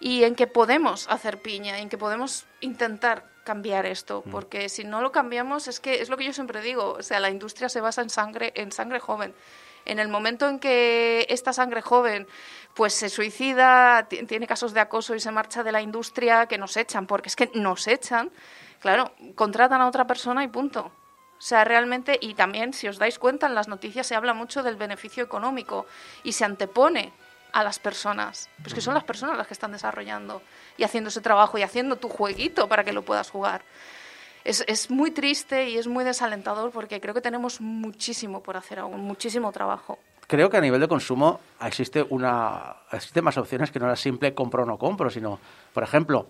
y en que podemos hacer piña, en que podemos intentar cambiar esto, porque si no lo cambiamos es que es lo que yo siempre digo, o sea, la industria se basa en sangre, en sangre joven. En el momento en que esta sangre joven pues se suicida, ti- tiene casos de acoso y se marcha de la industria, que nos echan, porque es que nos echan, claro, contratan a otra persona y punto. O sea, realmente, y también, si os dais cuenta, en las noticias se habla mucho del beneficio económico y se antepone a las personas. Pues que son las personas las que están desarrollando y haciendo ese trabajo y haciendo tu jueguito para que lo puedas jugar. Es, es muy triste y es muy desalentador porque creo que tenemos muchísimo por hacer aún, muchísimo trabajo. Creo que a nivel de consumo existe una existen más opciones que no la simple compro o no compro, sino, por ejemplo,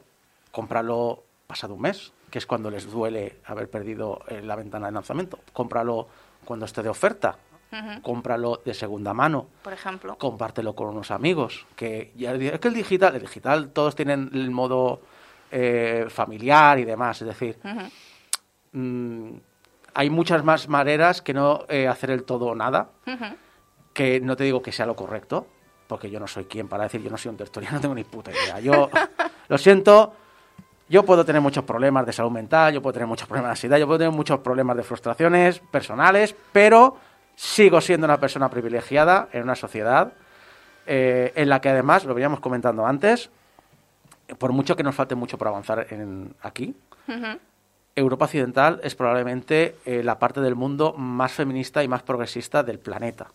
cómpralo pasado un mes, que es cuando les duele haber perdido eh, la ventana de lanzamiento. Cómpralo cuando esté de oferta. Cómpralo de segunda mano. Por ejemplo. compártelo con unos amigos. Que ya es que el digital, el digital todos tienen el modo eh, familiar y demás. Es decir, Ujú, mm, hay muchas más maneras que no eh, hacer el todo o nada. ujú. Que no te digo que sea lo correcto, porque yo no soy quien para decir yo no soy un tertuliano, no tengo ni puta idea. Yo lo siento. Yo puedo tener muchos problemas de salud mental, yo puedo tener muchos problemas de ansiedad, yo puedo tener muchos problemas de frustraciones personales, pero sigo siendo una persona privilegiada en una sociedad eh, en la que además, lo veníamos comentando antes, por mucho que nos falte mucho por avanzar en, aquí. Europa Occidental es probablemente eh, la parte del mundo más feminista y más progresista del planeta.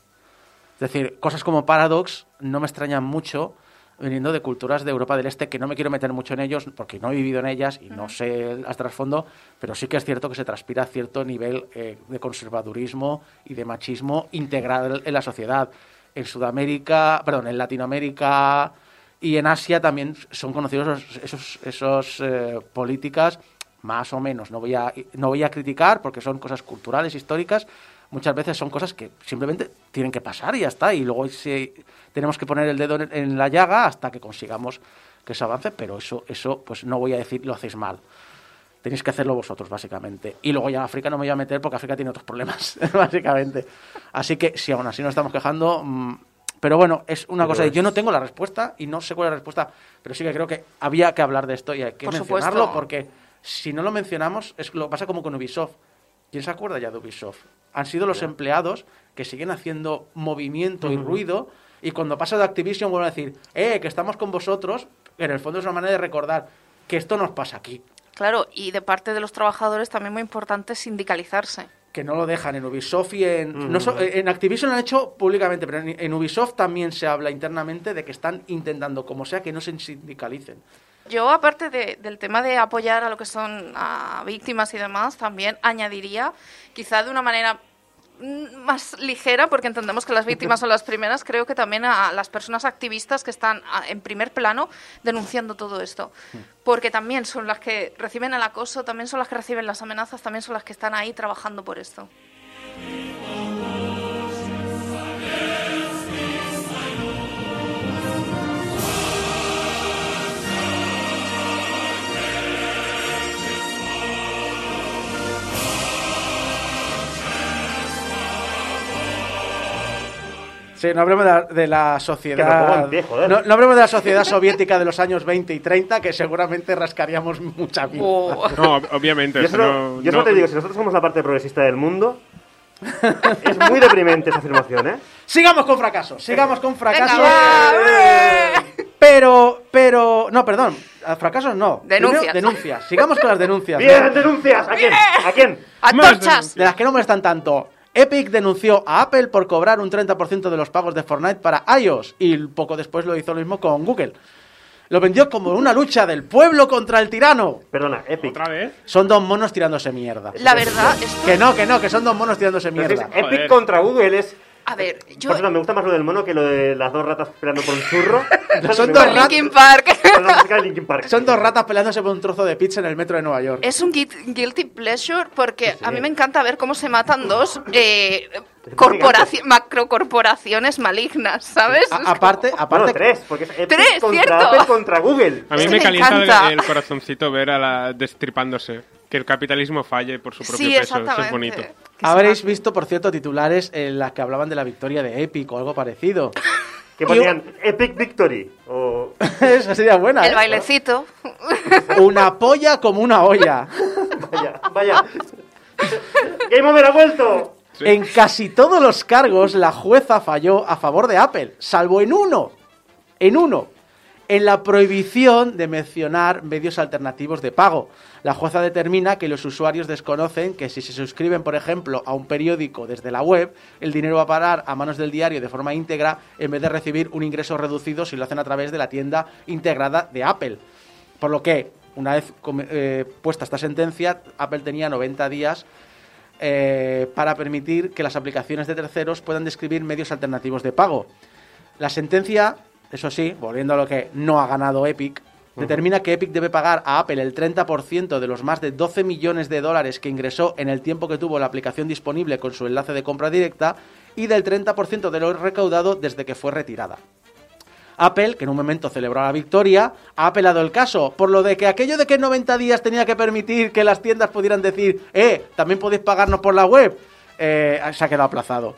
Es decir, cosas como Paradox no me extrañan mucho viniendo de culturas de Europa del Este, que no me quiero meter mucho en ellos porque no he vivido en ellas y no sé el trasfondo, pero sí que es cierto que se transpira cierto nivel eh, de conservadurismo y de machismo integral en la sociedad. En Sudamérica, perdón, en Latinoamérica y en Asia también son conocidos esos, esos, eh, políticas más o menos. No voy, a, no voy a criticar porque son cosas culturales, históricas. Muchas veces son cosas que simplemente tienen que pasar y ya está. Y luego si tenemos que poner el dedo en, la llaga hasta que consigamos que se avance, pero eso, eso pues no voy a decir lo hacéis mal. Tenéis que hacerlo vosotros, básicamente. Y luego ya en África no me voy a meter porque África tiene otros problemas, básicamente. Así que si aún así nos estamos quejando... mm, pero bueno, es una Pero cosa. de- es- Yo no tengo la respuesta y no sé cuál es la respuesta, pero sí que creo que había que hablar de esto y hay que Por mencionarlo supuesto. porque si no lo mencionamos, es lo pasa como con Ubisoft. ¿Quién se acuerda ya de Ubisoft? Han sido los empleados que siguen haciendo movimiento y ruido y cuando pasa de Activision vuelven a decir, eh, que estamos con vosotros, en el fondo es una manera de recordar que esto nos pasa aquí. Claro, y de parte de los trabajadores también muy importante sindicalizarse. que no lo dejan en Ubisoft y en... no so- en Activision lo han hecho públicamente, pero en, en Ubisoft también se habla internamente de que están intentando, como sea, que no se sindicalicen. Yo, aparte de- del tema de apoyar a lo que son a víctimas y demás, también añadiría, quizá de una manera mm, más ligera, porque entendemos que las víctimas son las primeras, creo que también a las personas activistas que están en primer plano denunciando todo esto. Porque también son las que reciben el acoso, también son las que reciben las amenazas, también son las que están ahí trabajando por esto. Sí, no hablemos de la, de sociedad... pie, joder. no, no hablemos de la sociedad soviética de los años 20 y 30, que seguramente rascaríamos mucha vida. Oh. No, ob- obviamente. Yo eso no- yo solo no- te digo, si nosotros somos la parte progresista del mundo, es muy deprimente esa afirmación, ¿eh? Sigamos con fracasos, sigamos con fracasos. Va. Pero, pero... No, perdón, a fracasos no. Denuncias. Primero, denuncias. Sigamos con las denuncias. ¡Bien, denuncias! ¿A quién? ¿A quién? ¡Antorchas! De las que no molestan tanto. Epic denunció a Apple por cobrar un 30% de los pagos de Fortnite para iOS y poco después lo hizo lo mismo con Google. Lo vendió como una lucha del pueblo contra el tirano. Perdona, Epic. ¿Otra vez? Son dos monos tirándose mierda. La verdad, esto... Que no, que no, que son dos monos tirándose mierda. Epic Joder. contra Google es... A ver, yo... Por cierto, me gusta más lo del mono que lo de las dos ratas peleando por un churro. Son dos ratas. Linkin Park. Linkin. Son dos ratas peleándose por un trozo de pizza en el metro de Nueva York. Es un guit- guilty pleasure porque Sí. a mí me encanta ver cómo se matan dos eh, corporaci- macrocorporaciones malignas, ¿sabes? A- aparte, como- aparte, Bueno, tres, porque es Tres, contra cierto. Apple contra Google. A mí Es me que me calienta el, corazoncito ver a la destripándose. Que el capitalismo falle por su propio Sí, peso. Eso es bonito. Habréis visto, por cierto, titulares en las que hablaban de la victoria de Epic o algo parecido. Que ponían Epic Victory. O... Esa sería buena. El ¿eh? bailecito. Una polla como una olla. Vaya, vaya. Game Over ha vuelto. Sí. En casi todos los cargos, la jueza falló a favor de Apple, salvo en uno. En uno. En la prohibición de mencionar medios alternativos de pago. La jueza determina que los usuarios desconocen que si se suscriben, por ejemplo, a un periódico desde la web, el dinero va a parar a manos del diario de forma íntegra en vez de recibir un ingreso reducido si lo hacen a través de la tienda integrada de Apple. Por lo que, una vez eh, puesta esta sentencia, Apple tenía 90 días eh, para permitir que las aplicaciones de terceros puedan describir medios alternativos de pago. La sentencia, eso sí, volviendo a lo que no ha ganado Epic, determina que Epic debe pagar a Apple el 30% de los más de 12 millones de dólares que ingresó en el tiempo que tuvo la aplicación disponible con su enlace de compra directa y del 30% de lo recaudado desde que fue retirada. Apple, que en un momento celebró la victoria, ha apelado el caso, por lo de que aquello de que en 90 días tenía que permitir que las tiendas pudieran decir, eh, también podéis pagarnos por la web, eh, se ha quedado aplazado.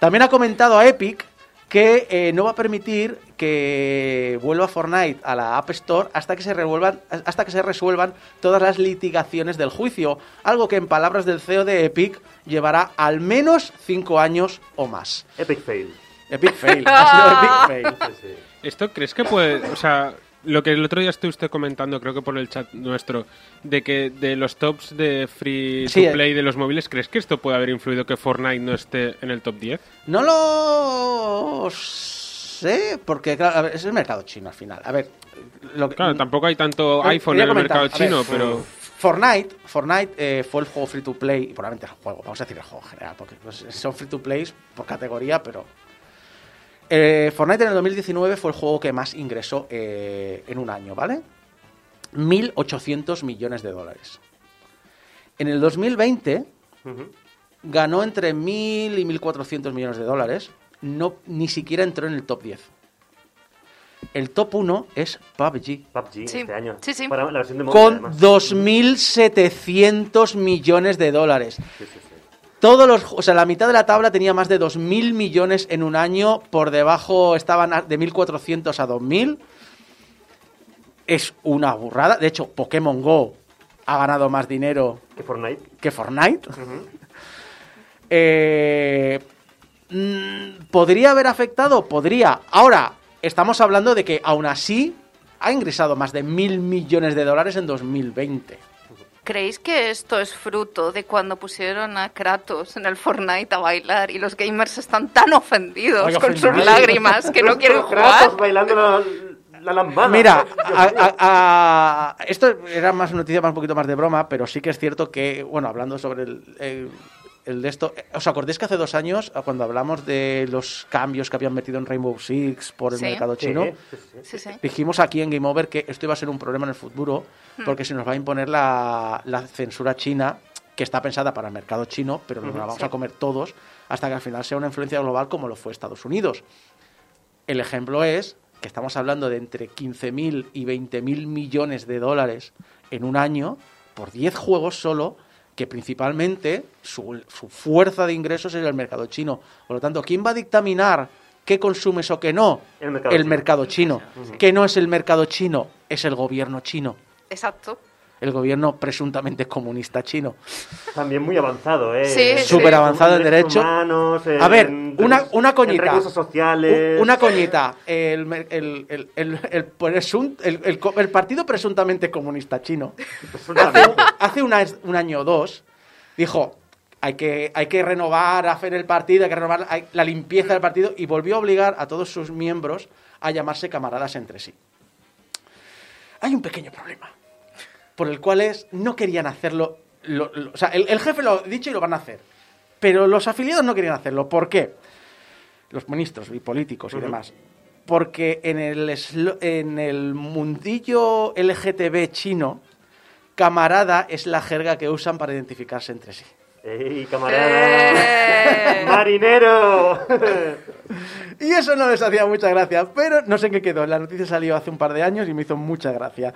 También ha comentado a Epic que eh, no va a permitir que vuelva Fortnite a la App Store hasta que se revuelvan, hasta que se resuelvan todas las litigaciones del juicio, algo que en palabras del CEO de Epic llevará al menos 5 años o más. Epic Fail. Epic fail, ha sido Epic fail. ¿Esto crees que puede.? O sea, lo que el otro día estuve usted comentando, creo que por el chat nuestro, de que de los tops de free Sí, to play de los móviles, ¿crees que esto puede haber influido que Fortnite no esté en el top 10? No lo sé, porque claro, a ver, es el mercado chino al final. A ver, lo que- Claro, tampoco hay tanto Eh, iPhone en el mercado ver, chino, pero. Fortnite, Fortnite eh, fue el juego free to play, y probablemente el juego, vamos a decir el juego en general, porque pues, son free to plays por categoría, pero. Eh, Fortnite en el 2019 fue el juego que más ingresó eh, en un año, ¿vale? 1.800 millones de dólares. En el 2020 Ujú. ganó entre 1.000 y 1.400 millones de dólares, no, ni siquiera entró en el top 10. el top 1 es PUBG. PUBG Sí. este año. Sí, sí. Para la versión de móvil, Con además. 2.700 millones de dólares. Sí, sí, sí. Todos los, o sea, la mitad de la tabla tenía más de 2.000 millones en un año. Por debajo estaban de 1.400 a 2.000. Es una burrada. De hecho, Pokémon Go ha ganado más dinero Que Fortnite. que Fortnite. Eh, mm, ¿Podría haber afectado? Podría. Ahora, estamos hablando de que aún así ha ingresado más de mil millones de dólares en 2020. ¿Creéis que esto es fruto de cuando pusieron a Kratos en el Fortnite a bailar y los gamers están tan ofendidos con sus lágrimas que no quieren Kratos jugar? bailando la, la lambada. Mira, a- mío. a- a- esto era más noticia, más un poquito más de broma, pero sí que es cierto que, bueno, hablando sobre el, el- el de esto, eh, ¿os acordáis que hace dos años, a cuando hablamos de los cambios que habían metido en Rainbow Six por el Sí. mercado chino? sí, sí. Sí, sí. Dijimos aquí en Game Over que esto iba a ser un problema en el futuro porque se nos va a imponer la, la censura china que está pensada para el mercado chino, pero nos la vamos Sí. a comer todos hasta que al final sea una influencia global como lo fue Estados Unidos. El ejemplo es que estamos hablando de entre 15.000 y 20.000 millones de dólares en un año por 10 juegos solo, que principalmente su, su fuerza de ingresos es el mercado chino. Por lo tanto, ¿quién va a dictaminar qué consumes o qué no? El mercado chino. mercado chino. Que no es el mercado chino, es el gobierno chino. Exacto. El gobierno presuntamente comunista chino. También muy avanzado, ¿eh? Sí. Súper avanzado en derechos derecho. humanos, A ver, en una, una en coñita. recursos sociales. Una coñita. El, el, el, el, el presun- el- el co- el partido presuntamente comunista chino hace, hace una- un año o dos dijo hay que, hay que renovar, hacer el partido, hay que renovar hay- la limpieza del partido y volvió a obligar a todos sus miembros a llamarse camaradas entre sí. Hay un pequeño problema por el cual es no querían hacerlo. lo- lo- o sea, el, el jefe lo ha dicho y lo van a hacer. Pero los afiliados no querían hacerlo. ¿Por qué? Los ministros y políticos y demás. Porque en el, en el mundillo LGTB chino, camarada es la jerga que usan para identificarse entre sí. ¡Ey, camarada! ¡Eh! ¡Marinero! Y eso no les hacía mucha gracia, pero no sé en qué quedó. La noticia salió hace un par de años y me hizo mucha gracia.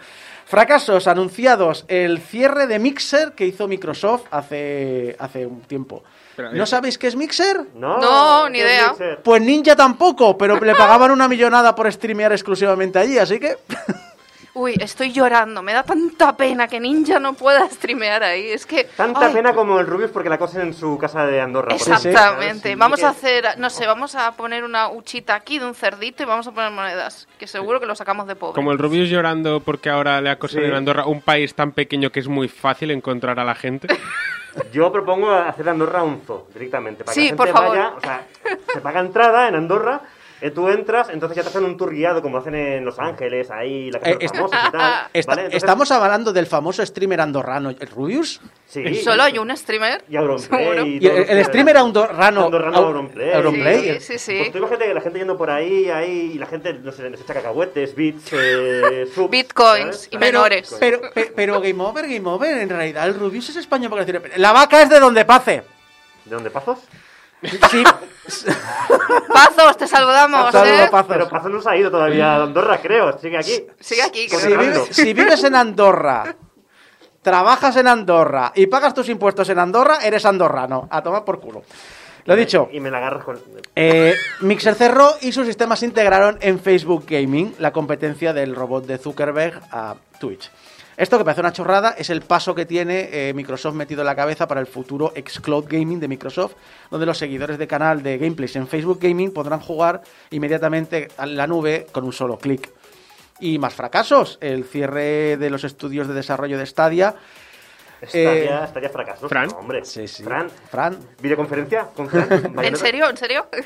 Fracasos anunciados. El cierre de Mixer que hizo Microsoft hace, hace un tiempo. Pero, ¿No sabéis qué es Mixer? No, No, ni ¿qué es idea. Pues Ninja tampoco, pero le pagaban una millonada por streamear exclusivamente allí, así que... Uy, estoy llorando. Me da tanta pena que Ninja no pueda streamear ahí. Es que. Tanta ay, pena como el Rubius porque la cosen en su casa de Andorra. por. Exactamente. Sí, vamos que- a hacer, no sé, vamos a poner una huchita aquí de un cerdito y vamos a poner monedas. Que seguro que lo sacamos de pobre. Como el Rubius llorando porque ahora le acosan Sí. en Andorra, un país tan pequeño que es muy fácil encontrar a la gente. Yo propongo hacer de Andorra un zoo directamente. Para Sí, que la por gente favor. vaya, o sea, se paga entrada en Andorra. Eh, tú entras, entonces ya te hacen un tour guiado como hacen en Los Ángeles, ahí, la casa Eh, de los est- famosos y tal. Esta- ¿vale? Entonces- Estamos hablando del famoso streamer andorrano, el Rubius. Sí. Solo hay un streamer. Y Auronplay. Y Y el, el streamer andorrano... Andorrano Au- Auronplay. Auronplay. Sí, sí, sí. Pues tú imagínate que la gente yendo por ahí, ahí, y la gente, no sé, les echa cacahuetes, bits, eh, subs, Bitcoins ¿sabes? y Pero, menores. pero, pe- pero Game Over, Game Over, en realidad el Rubius es español porque decir, la vaca es de donde pase. ¿De dónde pazos? Sí, Pazos, te saludamos, Saludo, ¿eh? Pazos. Pero Pazos no se ha ido todavía a Andorra, creo. Sigue aquí. Sigue aquí. que si, vives, si vives en Andorra, trabajas en Andorra y pagas tus impuestos en Andorra, eres andorrano. A tomar por culo. Lo dicho, Y me la agarras con. eh, Mixer cerró y sus sistemas se integraron en Facebook Gaming, la competencia del robot de Zuckerberg a Twitch. Esto que parece una chorrada es el paso que tiene eh, Microsoft metido en la cabeza para el futuro xCloud Gaming de Microsoft, donde los seguidores de canal de gameplays en Facebook Gaming podrán jugar inmediatamente a la nube con un solo clic. Y más fracasos, el cierre de los estudios de desarrollo de Stadia. Estaría, Eh, fracaso. Fran. No, hombre. Sí, sí. Fran. Fran, ¿Videoconferencia? ¿Con Fran? ¿En serio? ¿En serio?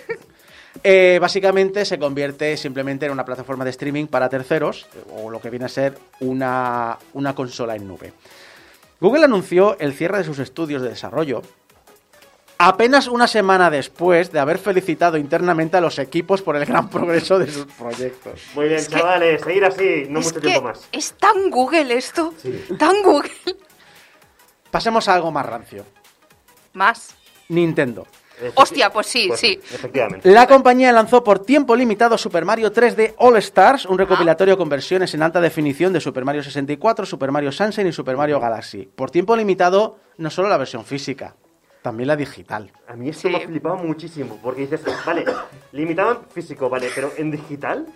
Eh, básicamente se convierte simplemente en una plataforma de streaming para terceros, o lo que viene a ser una, una consola en nube. Google anunció el cierre de sus estudios de desarrollo apenas una semana después de haber felicitado internamente a los equipos por el gran progreso de sus proyectos. Muy bien, chavales, seguir así, no es mucho que tiempo más. es tan Google esto. Sí. Tan Google. Pasemos a algo más rancio. Más. Nintendo. Hostia, pues sí, sí. Efectivamente. La compañía lanzó por tiempo limitado Super Mario 3D All Stars, un recopilatorio con versiones en alta definición de Super Mario 64, Super Mario Sunshine y Super Mario Galaxy. Por tiempo limitado, no solo la versión física, también la digital. A mí esto Sí. me ha flipado muchísimo, porque dices, vale, limitado en físico, vale, pero en digital...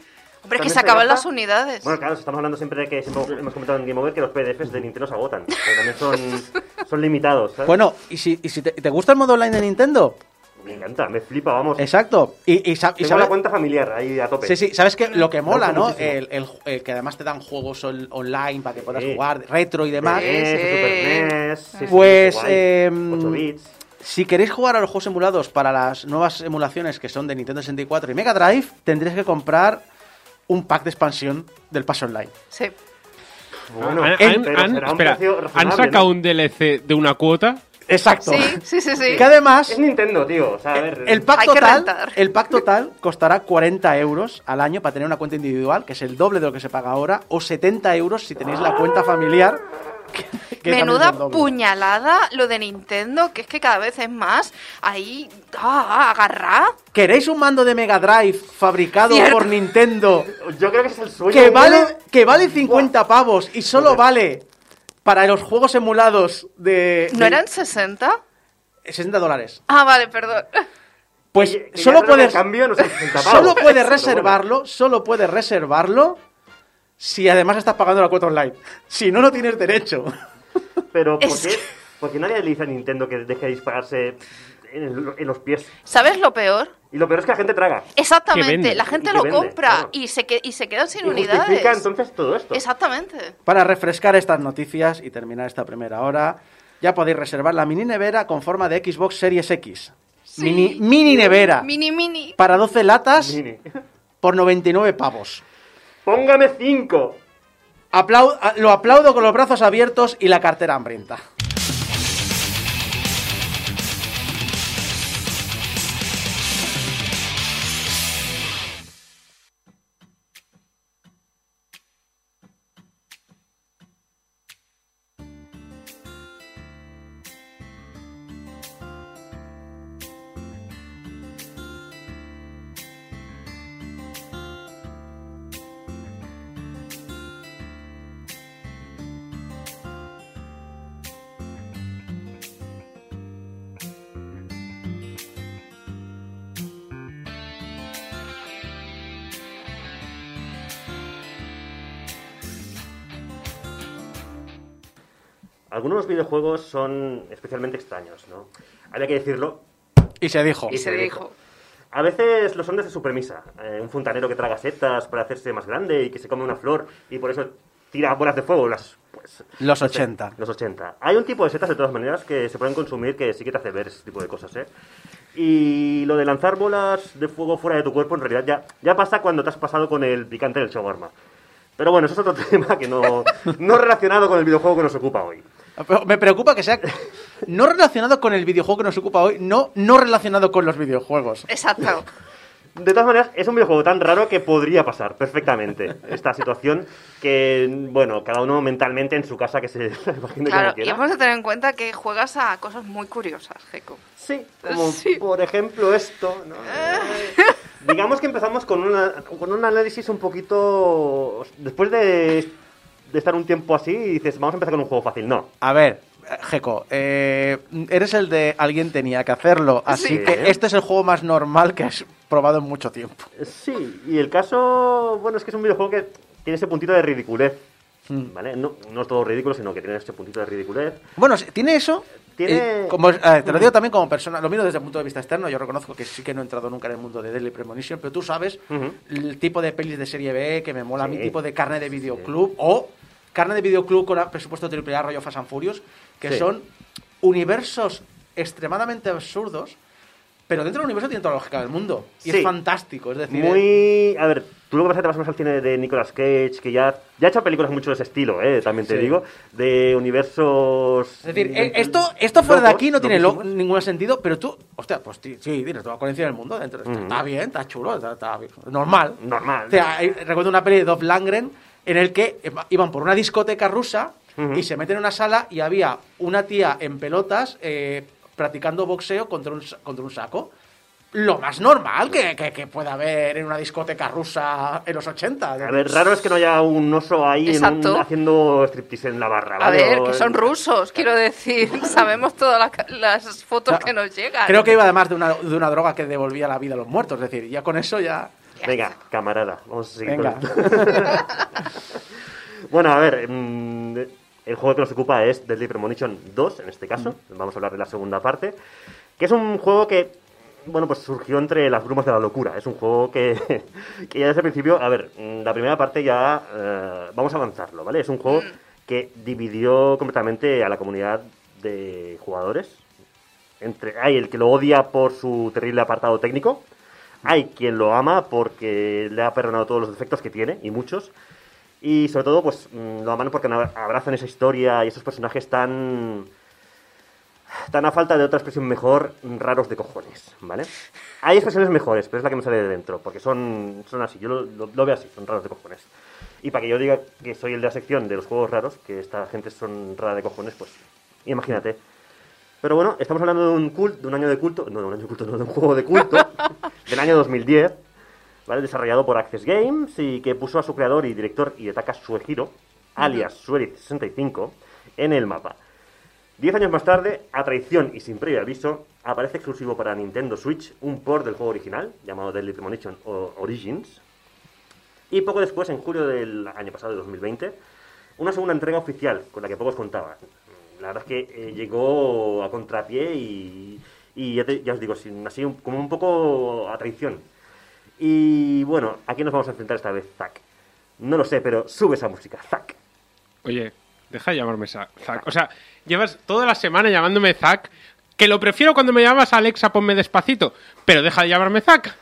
Hombre, que también se acaban gasta- las unidades. Bueno, claro, estamos hablando siempre de que siempre hemos comentado en Game Over que los PDFs de Nintendo se agotan, que también son, son limitados, ¿sabes? Bueno, y si, y si te, te gusta el modo online de Nintendo, Me encanta, me flipa, vamos. exacto. Y, y, y Tengo sabes- la cuenta familiar ahí a tope. Sí, sí, sabes que lo que mola, ¿no? El, el- el que además te dan juegos on- online para que puedas Sí. jugar, retro y demás. Sí, sí. Super NES, sí, Pues, em, 8 bits. Si queréis jugar a los juegos emulados para las nuevas emulaciones que son de Nintendo 64 y Mega Drive, tendréis que comprar un pack de expansión del pase online. Sí. Bueno, Han- pero han- espera, ¿han sacado ¿no? un DLC de una cuota? Exacto. Sí, sí, sí, sí. Que además, Es Nintendo, tío. O sea, a ver. el pack, total, el pack total costará 40 euros al año para tener una cuenta individual, que es el doble de lo que se paga ahora, o 70 euros si tenéis la cuenta familiar. que- que también Menuda puñalada lo de Nintendo, que es que cada vez es más ahí, ah, agarrá. ¿Queréis un mando de Mega Drive fabricado Cierto. por Nintendo Yo creo que es el sueño. que vale, que vale 50 pavos y solo vale para los juegos emulados de, ¿No de eran 60? 60 dólares? Ah, vale, perdón. Pues Que- que ya solo puedes, cambio no son 60 pavos. solo puedes bueno. reservarlo, solo puedes reservarlo si además estás pagando la cuota online. Si no, no tienes derecho. Pero ¿por Es qué, por qué nadie le dice a Nintendo que deje de dispararse en, el- en los pies? ¿Sabes lo peor? Y lo peor es que la gente traga. Exactamente, vende. la gente lo vende, compra claro. y, se que- y se quedan sin Y unidades. justifica entonces todo esto. Exactamente. Para refrescar estas noticias y terminar esta primera hora, ya podéis reservar la mini nevera con forma de Xbox Series X. Sí. Mini, mini nevera. Mini, mini. Para 12 latas Mini. por 99 pavos. Póngame 5. Aplau- a- lo aplaudo con los brazos abiertos y la cartera hambrienta. Algunos videojuegos son especialmente extraños, ¿no? Habría que decirlo. Y se dijo. Y se dijo. A veces lo son desde su premisa. Eh, un fontanero que traga setas para hacerse más grande y que se come una flor y por eso tira bolas de fuego. Las, pues, Los no sé, 80. los 80. Hay un tipo de setas de todas maneras que se pueden consumir que sí que te hace ver ese tipo de cosas, ¿eh? Y lo de lanzar bolas de fuego fuera de tu cuerpo en realidad ya, ya pasa cuando te has pasado con el picante del shawarma. Pero bueno, eso es otro tema que no, no relacionado con el videojuego que nos ocupa hoy. Me preocupa que sea no relacionado con el videojuego que nos ocupa hoy, no, no relacionado con los videojuegos. Exacto. De todas maneras, es un videojuego tan raro que podría pasar perfectamente esta situación que, bueno, cada uno mentalmente en su casa que se imagine Claro, como y hemos de tener en cuenta que juegas a cosas muy curiosas, Geko. Sí, como Sí. por ejemplo esto, ¿no? Digamos que empezamos con, una, con un análisis un poquito... Después de, de estar un tiempo así, dices, vamos a empezar con un juego fácil. No. A ver, Jeco, eh, eres el de alguien tenía que hacerlo, así Sí. que este es el juego más normal que has probado en mucho tiempo. Sí, y el caso, bueno, es que es un videojuego que tiene ese puntito de ridiculez, ¿vale? No, no es todo ridículo, sino que tiene ese puntito de ridiculez. Bueno, sí, tiene eso. Tiene- eh, como, eh, te lo digo también como persona, lo miro desde el punto de vista externo. Yo reconozco que sí que no he entrado nunca en el mundo de Deadly Premonition, pero tú sabes el tipo de pelis de serie B que me mola a mi Sí. tipo de carne de videoclub o carne de videoclub con presupuesto triple A rollo Fast and Furious, que Sí. son universos extremadamente absurdos, pero dentro del universo tiene toda la lógica del mundo. Y Sí. es fantástico, es decir, eh, Muy... A ver, tú lo que pasa es que te vas más al cine de Nicolas Cage, que ya, ya ha hecho películas mucho de ese estilo, ¿eh? También te Sí. digo, de universos... Es decir, eh, de- esto, esto fuera de locos, aquí no tiene lo- ningún sentido, pero tú, hostia, pues sí, sí, tienes toda la coherencia del mundo dentro. Está, bien, está chulo, está, está bien, normal. Normal. O sea, hay- recuerdo una peli de Dolph Langren en el que iban por una discoteca rusa y se meten en una sala y había una tía en pelotas eh, practicando boxeo contra un, contra un saco. Lo más normal que, que, que pueda haber en una discoteca rusa en los 80. A ver, raro es que no haya un oso ahí en un- haciendo striptease en la barra. A ¿vale? ver, O- que son rusos, quiero decir. Sabemos todas la- las fotos que nos llegan. Creo que iba además de una, de una droga que devolvía la vida a los muertos. Es decir, ya con eso ya... Venga, camarada, vamos a seguir Venga. con esto. bueno, a ver, mm, el juego que nos ocupa es Deadly Premonition 2, en este caso. Vamos a hablar de la segunda parte. Que es un juego que, bueno, pues surgió entre las brumas de la locura. Es un juego que, que ya desde el principio, a ver, mm, la primera parte ya eh, vamos a avanzarlo, ¿vale? Es un juego que dividió completamente a la comunidad de jugadores. Entre, hay el que lo odia por su terrible apartado técnico. Hay quien lo ama porque le ha perdonado todos los defectos que tiene, y muchos. Y sobre todo, pues mm, lo aman porque abrazan esa historia y esos personajes tan. tan a falta de otra expresión mejor, raros de cojones, ¿vale? Hay expresiones mejores, pero es la que me sale de dentro, porque son, son así, yo lo, lo- lo veo así, son raros de cojones. Y para que yo diga que soy el de la sección de los juegos raros, que esta gente son rara de cojones, pues imagínate. Pero bueno, estamos hablando de un culto, de un año de culto, no de un año de culto, no, de un juego de culto del año 2010, ¿vale? Desarrollado por Access Games y que puso a su creador y director Hidetaka Suehiro, alias Sueri65, en el mapa. Diez años más tarde, a traición y sin previo aviso, aparece exclusivo para Nintendo Switch un port del juego original, llamado Deadly Premonition Origins. Y poco después, en julio del año pasado, de 2020, una segunda entrega oficial, con la que pocos contaban. La verdad es que eh, llegó a contrapié y, y ya, te- ya os digo, sin- así un- como un poco a traición. Y bueno, ¿a nos vamos a enfrentar esta vez, Zack? No lo sé, pero sube esa música, Zack. Oye, deja de llamarme Zack. O sea, llevas toda la semana llamándome Zack, que lo prefiero cuando me llamas Alexa, ponme despacito, pero deja de llamarme Zack.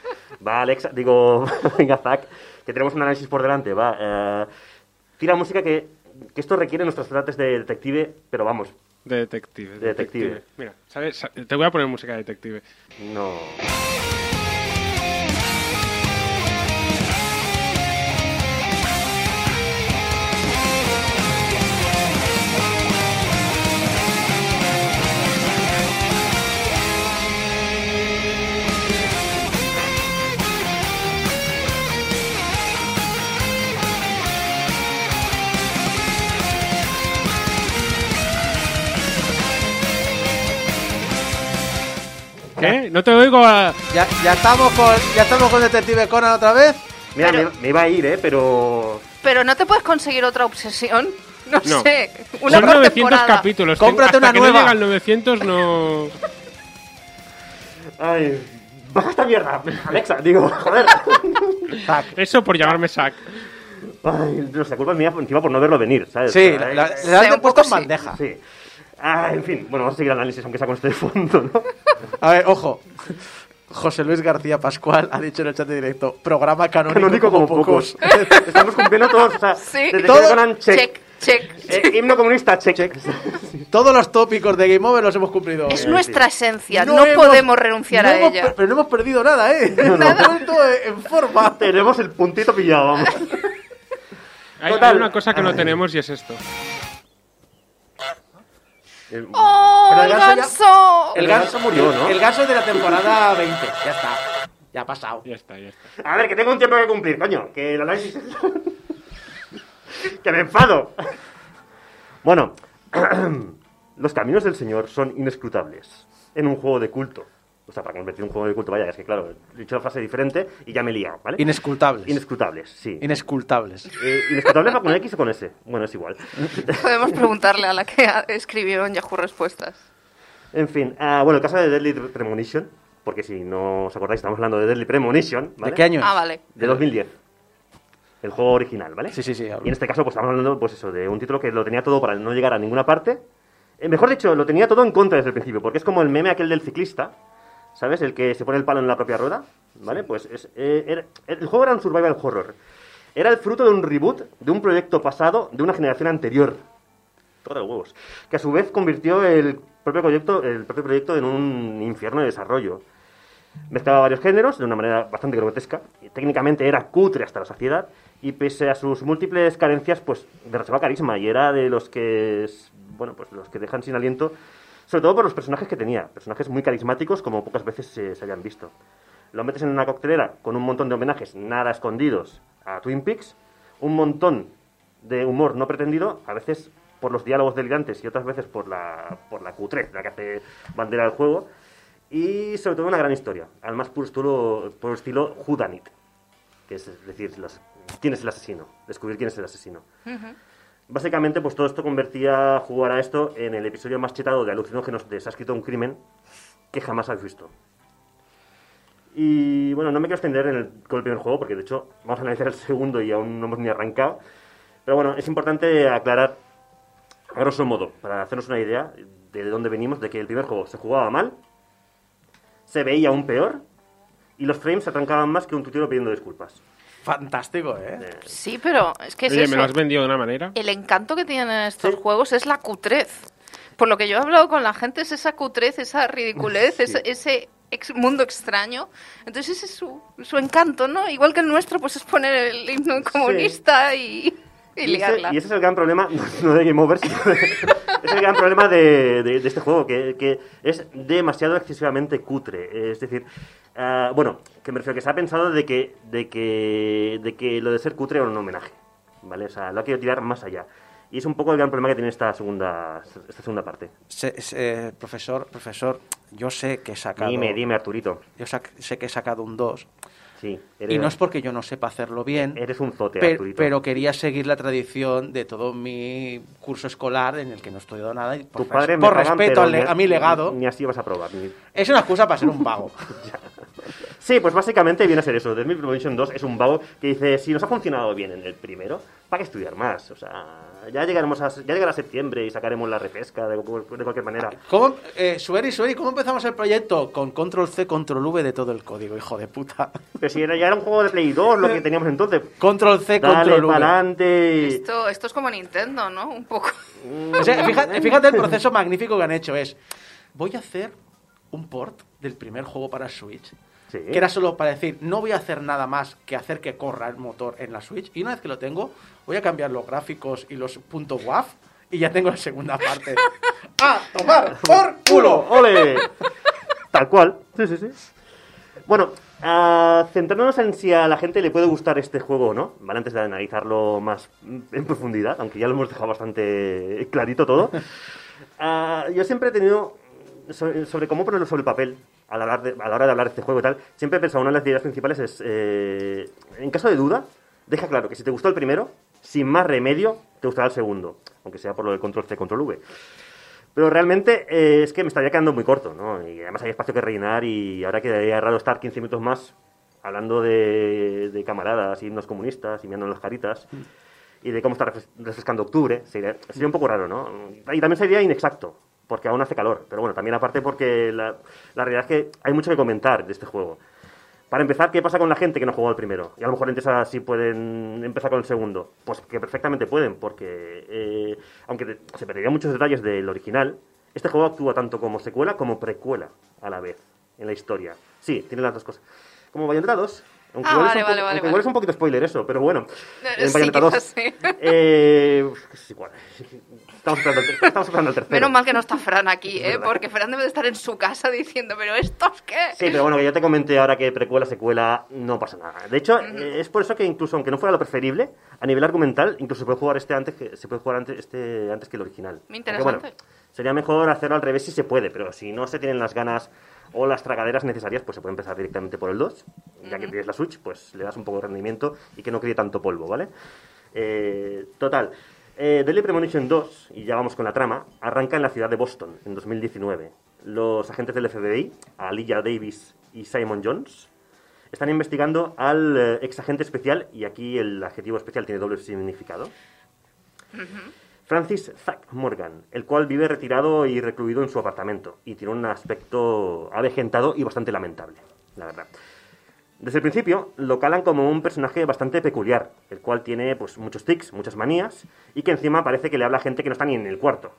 Va, Alexa, digo, venga, Zack, que tenemos un análisis por delante, va. eh, tira música que, que esto requiere nuestros trates de detective, pero vamos, De detective. De detective. Mira, ¿sabes? Sa- Te voy a poner música de detective. no. ¿Qué? No te oigo a... Ya, ya estamos con ya estamos con Detective Conan otra vez. Mira, Pero- me, me iba a ir, ¿eh? Pero... Pero no te puedes conseguir otra obsesión. No, No. sé. Una Son por 900 temporada. capítulos. Cómprate Hasta una que nueva. no llega al 900 no... Ay, baja esta mierda, Alexa, digo, joder. Eso por llamarme Zack. Ay, no sé, la culpa es mía encima por no verlo venir, ¿sabes? Sí, Ay, la, la, Sí, le has un puesto en bandeja. Sí. Ah, en fin, bueno, vamos a seguir el análisis, aunque sea con este de fondo, ¿no? A ver, ojo. José Luis García Pascual ha dicho en el chat de directo, programa canónico, Canónico como, como pocos. Estamos cumpliendo todos, o sea, Sí. desde Todo- que check. Check, check. Eh, himno comunista, check. Todos los tópicos de Game Over los hemos cumplido. Es nuestra esencia. No, hemos- podemos renunciar no a ella. per- pero no hemos perdido nada, ¿eh? Nada. Estamos todo en forma. Tenemos el puntito pillado, vamos. Hay, Total. hay una cosa que no tenemos y es esto. Eh, ¡Oh, Pero el el ganso ya-! El El ganso ganso murió, ¿no? El ganso es de la temporada 20. Ya está. Ya ha pasado. Ya está, ya está. A ver, que tengo un tiempo que cumplir, coño. Que el análisis que me enfado. Bueno, los caminos del Señor son inescrutables en un juego de culto. O sea, para convertir un juego de culto, vaya, es que claro, he dicho la frase diferente y ya me he liado, ¿vale? Inescrutables. Inescrutables, sí. Inescultables. Eh, ¿Inescrutables va con X o con S? Bueno, es igual. Podemos preguntarle a la que en Yahoo Respuestas. En fin, ah, bueno, el caso de Deadly Premonition, porque si no os acordáis, estamos hablando de Deadly Premonition, ¿vale? ¿De qué año es? Ah, vale. De 2010. El juego original, ¿vale? Sí, sí, sí. hablo. Y en este caso, pues estamos hablando, pues eso, de un título que lo tenía todo para no llegar a ninguna parte. Eh, mejor dicho, lo tenía todo en contra desde el principio, porque es como el meme aquel del ciclista, ¿sabes? El que se pone el palo en la propia rueda, ¿vale? Pues es, eh, era- el juego era un survival horror. Era el fruto de un reboot de un proyecto pasado de una generación anterior. Toca de huevos. Que a su vez convirtió el propio proyecto, el propio proyecto en un infierno de desarrollo. Mezclaba varios géneros de una manera bastante grotesca. y técnicamente era cutre hasta la saciedad. Y pese a sus múltiples carencias, pues derrochaba carisma. Y era de los que, bueno, pues los que dejan sin aliento Sobre todo por los personajes que tenía, personajes muy carismáticos como pocas veces se, se habían visto. Lo metes en una coctelera con un montón de homenajes nada escondidos a Twin Peaks, un montón de humor no pretendido, a veces por los diálogos delirantes y otras veces por la, por la cutrez, la que hace bandera del juego, y sobre todo una gran historia, al más puro estilo, puro estilo que es, es decir, los- quién es el asesino, descubrir quién es el asesino. Básicamente, pues todo esto convertía jugar a esto en el episodio más chetado de alucinógenos de Se ha escrito un crimen que jamás has visto. Y bueno, no me quiero extender en el, con el primer juego, porque de hecho vamos a analizar el segundo y aún no hemos ni arrancado. Pero bueno, es importante aclarar, a grosso modo, para hacernos una idea de dónde venimos, de que el primer juego se jugaba mal, se veía aún peor, y los frames se atrancaban más que un tutero pidiendo disculpas. Fantástico, ¿eh? Sí, pero es que es Oye, eso. me lo has vendido de una manera. El encanto que tienen estos Sí. juegos es la cutrez. Por lo que yo he hablado con la gente, es esa cutrez, esa ridiculez, Sí. ese, ese ex- mundo extraño. Entonces ese es su, su encanto, ¿no? Igual que el nuestro, pues es poner el himno comunista y, y Y ese, y ese es el gran problema, no de Game Over, sino de- es el gran problema de, de- de este juego, que, que es demasiado excesivamente cutre. Es decir, ah, bueno, que me refiero que se ha pensado de que, de que, de que lo de ser cutre era un homenaje, ¿vale? O sea, lo ha querido tirar más allá. Y es un poco el gran problema que tiene esta segunda, esta segunda parte. Se- se- profesor, profesor, yo sé que he sacado... Dime, dime, Arturito. Yo sé que he sacado un 2. Sí, Y no es porque yo no sepa hacerlo bien. Eres un zote, Pe- Arturito. pero quería seguir la tradición de todo mi curso escolar en el que no he estudiado nada y por, padre pagan, respeto pero al ni- a mi legado Ni así vas a probar. ni- es una excusa para ser un vago Sí, pues básicamente viene a ser eso. The Smith Promotion 2 es un vago que dice, si nos ha funcionado bien en el primero, ¿para qué estudiar más? O sea, ya llegaremos a, ya llegará septiembre y sacaremos la repesca de, de cualquier manera. ¿Cómo, eh, Sueri, Sueri, ¿cómo empezamos el proyecto? Con control C, control V de todo el código, hijo de puta. Pero si era, ya era un juego de Play 2 lo que teníamos entonces. Control C, Dale, control V. adelante. Esto, esto es como Nintendo, ¿no? Un poco. O sea, fíjate, fíjate el proceso magnífico que han hecho. Es, voy a hacer un port del primer juego para Switch. Sí. Que era solo para decir, no voy a hacer nada más que hacer que corra el motor en la Switch. Y una vez que lo tengo, voy a cambiar los gráficos y los puntos WAF y ya tengo la segunda parte. ¡Ah, tomar por culo! ¡Ole! Tal cual. Sí, sí, sí. Bueno, ah, centrándonos en si a la gente le puede gustar este juego o no, ¿vale? Antes de analizarlo más en profundidad, aunque ya lo hemos dejado bastante clarito todo. Ah, yo siempre he tenido, sobre, sobre cómo ponerlo sobre el papel, al hablar de- a la hora de hablar de este juego y tal, siempre he pensado, una de las ideas principales es, eh, en caso de duda, deja claro que si te gustó el primero, sin más remedio, te gustará el segundo, aunque sea por lo del control C, control V. Pero realmente eh, es que me estaría quedando muy corto, ¿no? Y además hay espacio que rellenar y ahora quedaría raro estar 15 minutos más hablando de, de camaradas y himnos comunistas y mirando las caritas y de cómo está refres- refrescando octubre. Sería, sería un poco raro, ¿no? Y también sería inexacto, porque aún hace calor. Pero bueno, también aparte porque la, la realidad es que hay mucho que comentar de este juego. Para empezar, ¿qué pasa con la gente que no jugó al primero? Y a lo mejor antes así pueden empezar con el segundo. Pues que perfectamente pueden, porque eh, aunque se perderían muchos detalles del original, este juego actúa tanto como secuela como precuela a la vez en la historia. Sí, tiene las dos cosas. Como Bayonetta 2. Aunque, Ah, igual, vale, es un vale, vale, igual es un poquito spoiler eso, pero bueno. Eh, En sí, Bayonetta 2. quizás sí. eh, es igual. Estamos esperando, estamos esperando el tercero. Menos mal que no está Fran aquí, ¿eh? Porque Fran debe de estar en su casa diciendo, ¿pero estos qué? Sí, pero bueno, que ya te comenté ahora que precuela, secuela, no pasa nada. De hecho, eh, es por eso que incluso aunque no fuera lo preferible, a nivel argumental, incluso se puede jugar este antes que, se puede jugar antes, este antes que el original. Muy Aunque, interesante. bueno, sería mejor hacerlo al revés si se puede, pero si no se tienen las ganas o las tragaderas necesarias, pues se puede empezar directamente por el 2. Ya que tienes la Switch, pues le das un poco de rendimiento y que no críe tanto polvo, ¿vale? Eh, total. Eh, Deadly Premonition 2, y ya vamos con la trama, arranca en la ciudad de Boston en 2019. Los agentes del FBI, Aliyah Davis y Simon Jones, están investigando al eh, ex agente especial, y aquí el adjetivo especial tiene doble significado, Francis Zack Morgan, el cual vive retirado y recluido en su apartamento, y tiene un aspecto avejentado y bastante lamentable, la verdad. Desde el principio lo calan como un personaje bastante peculiar, el cual tiene pues muchos tics, muchas manías, y que encima parece que le habla a gente que no está ni en el cuarto.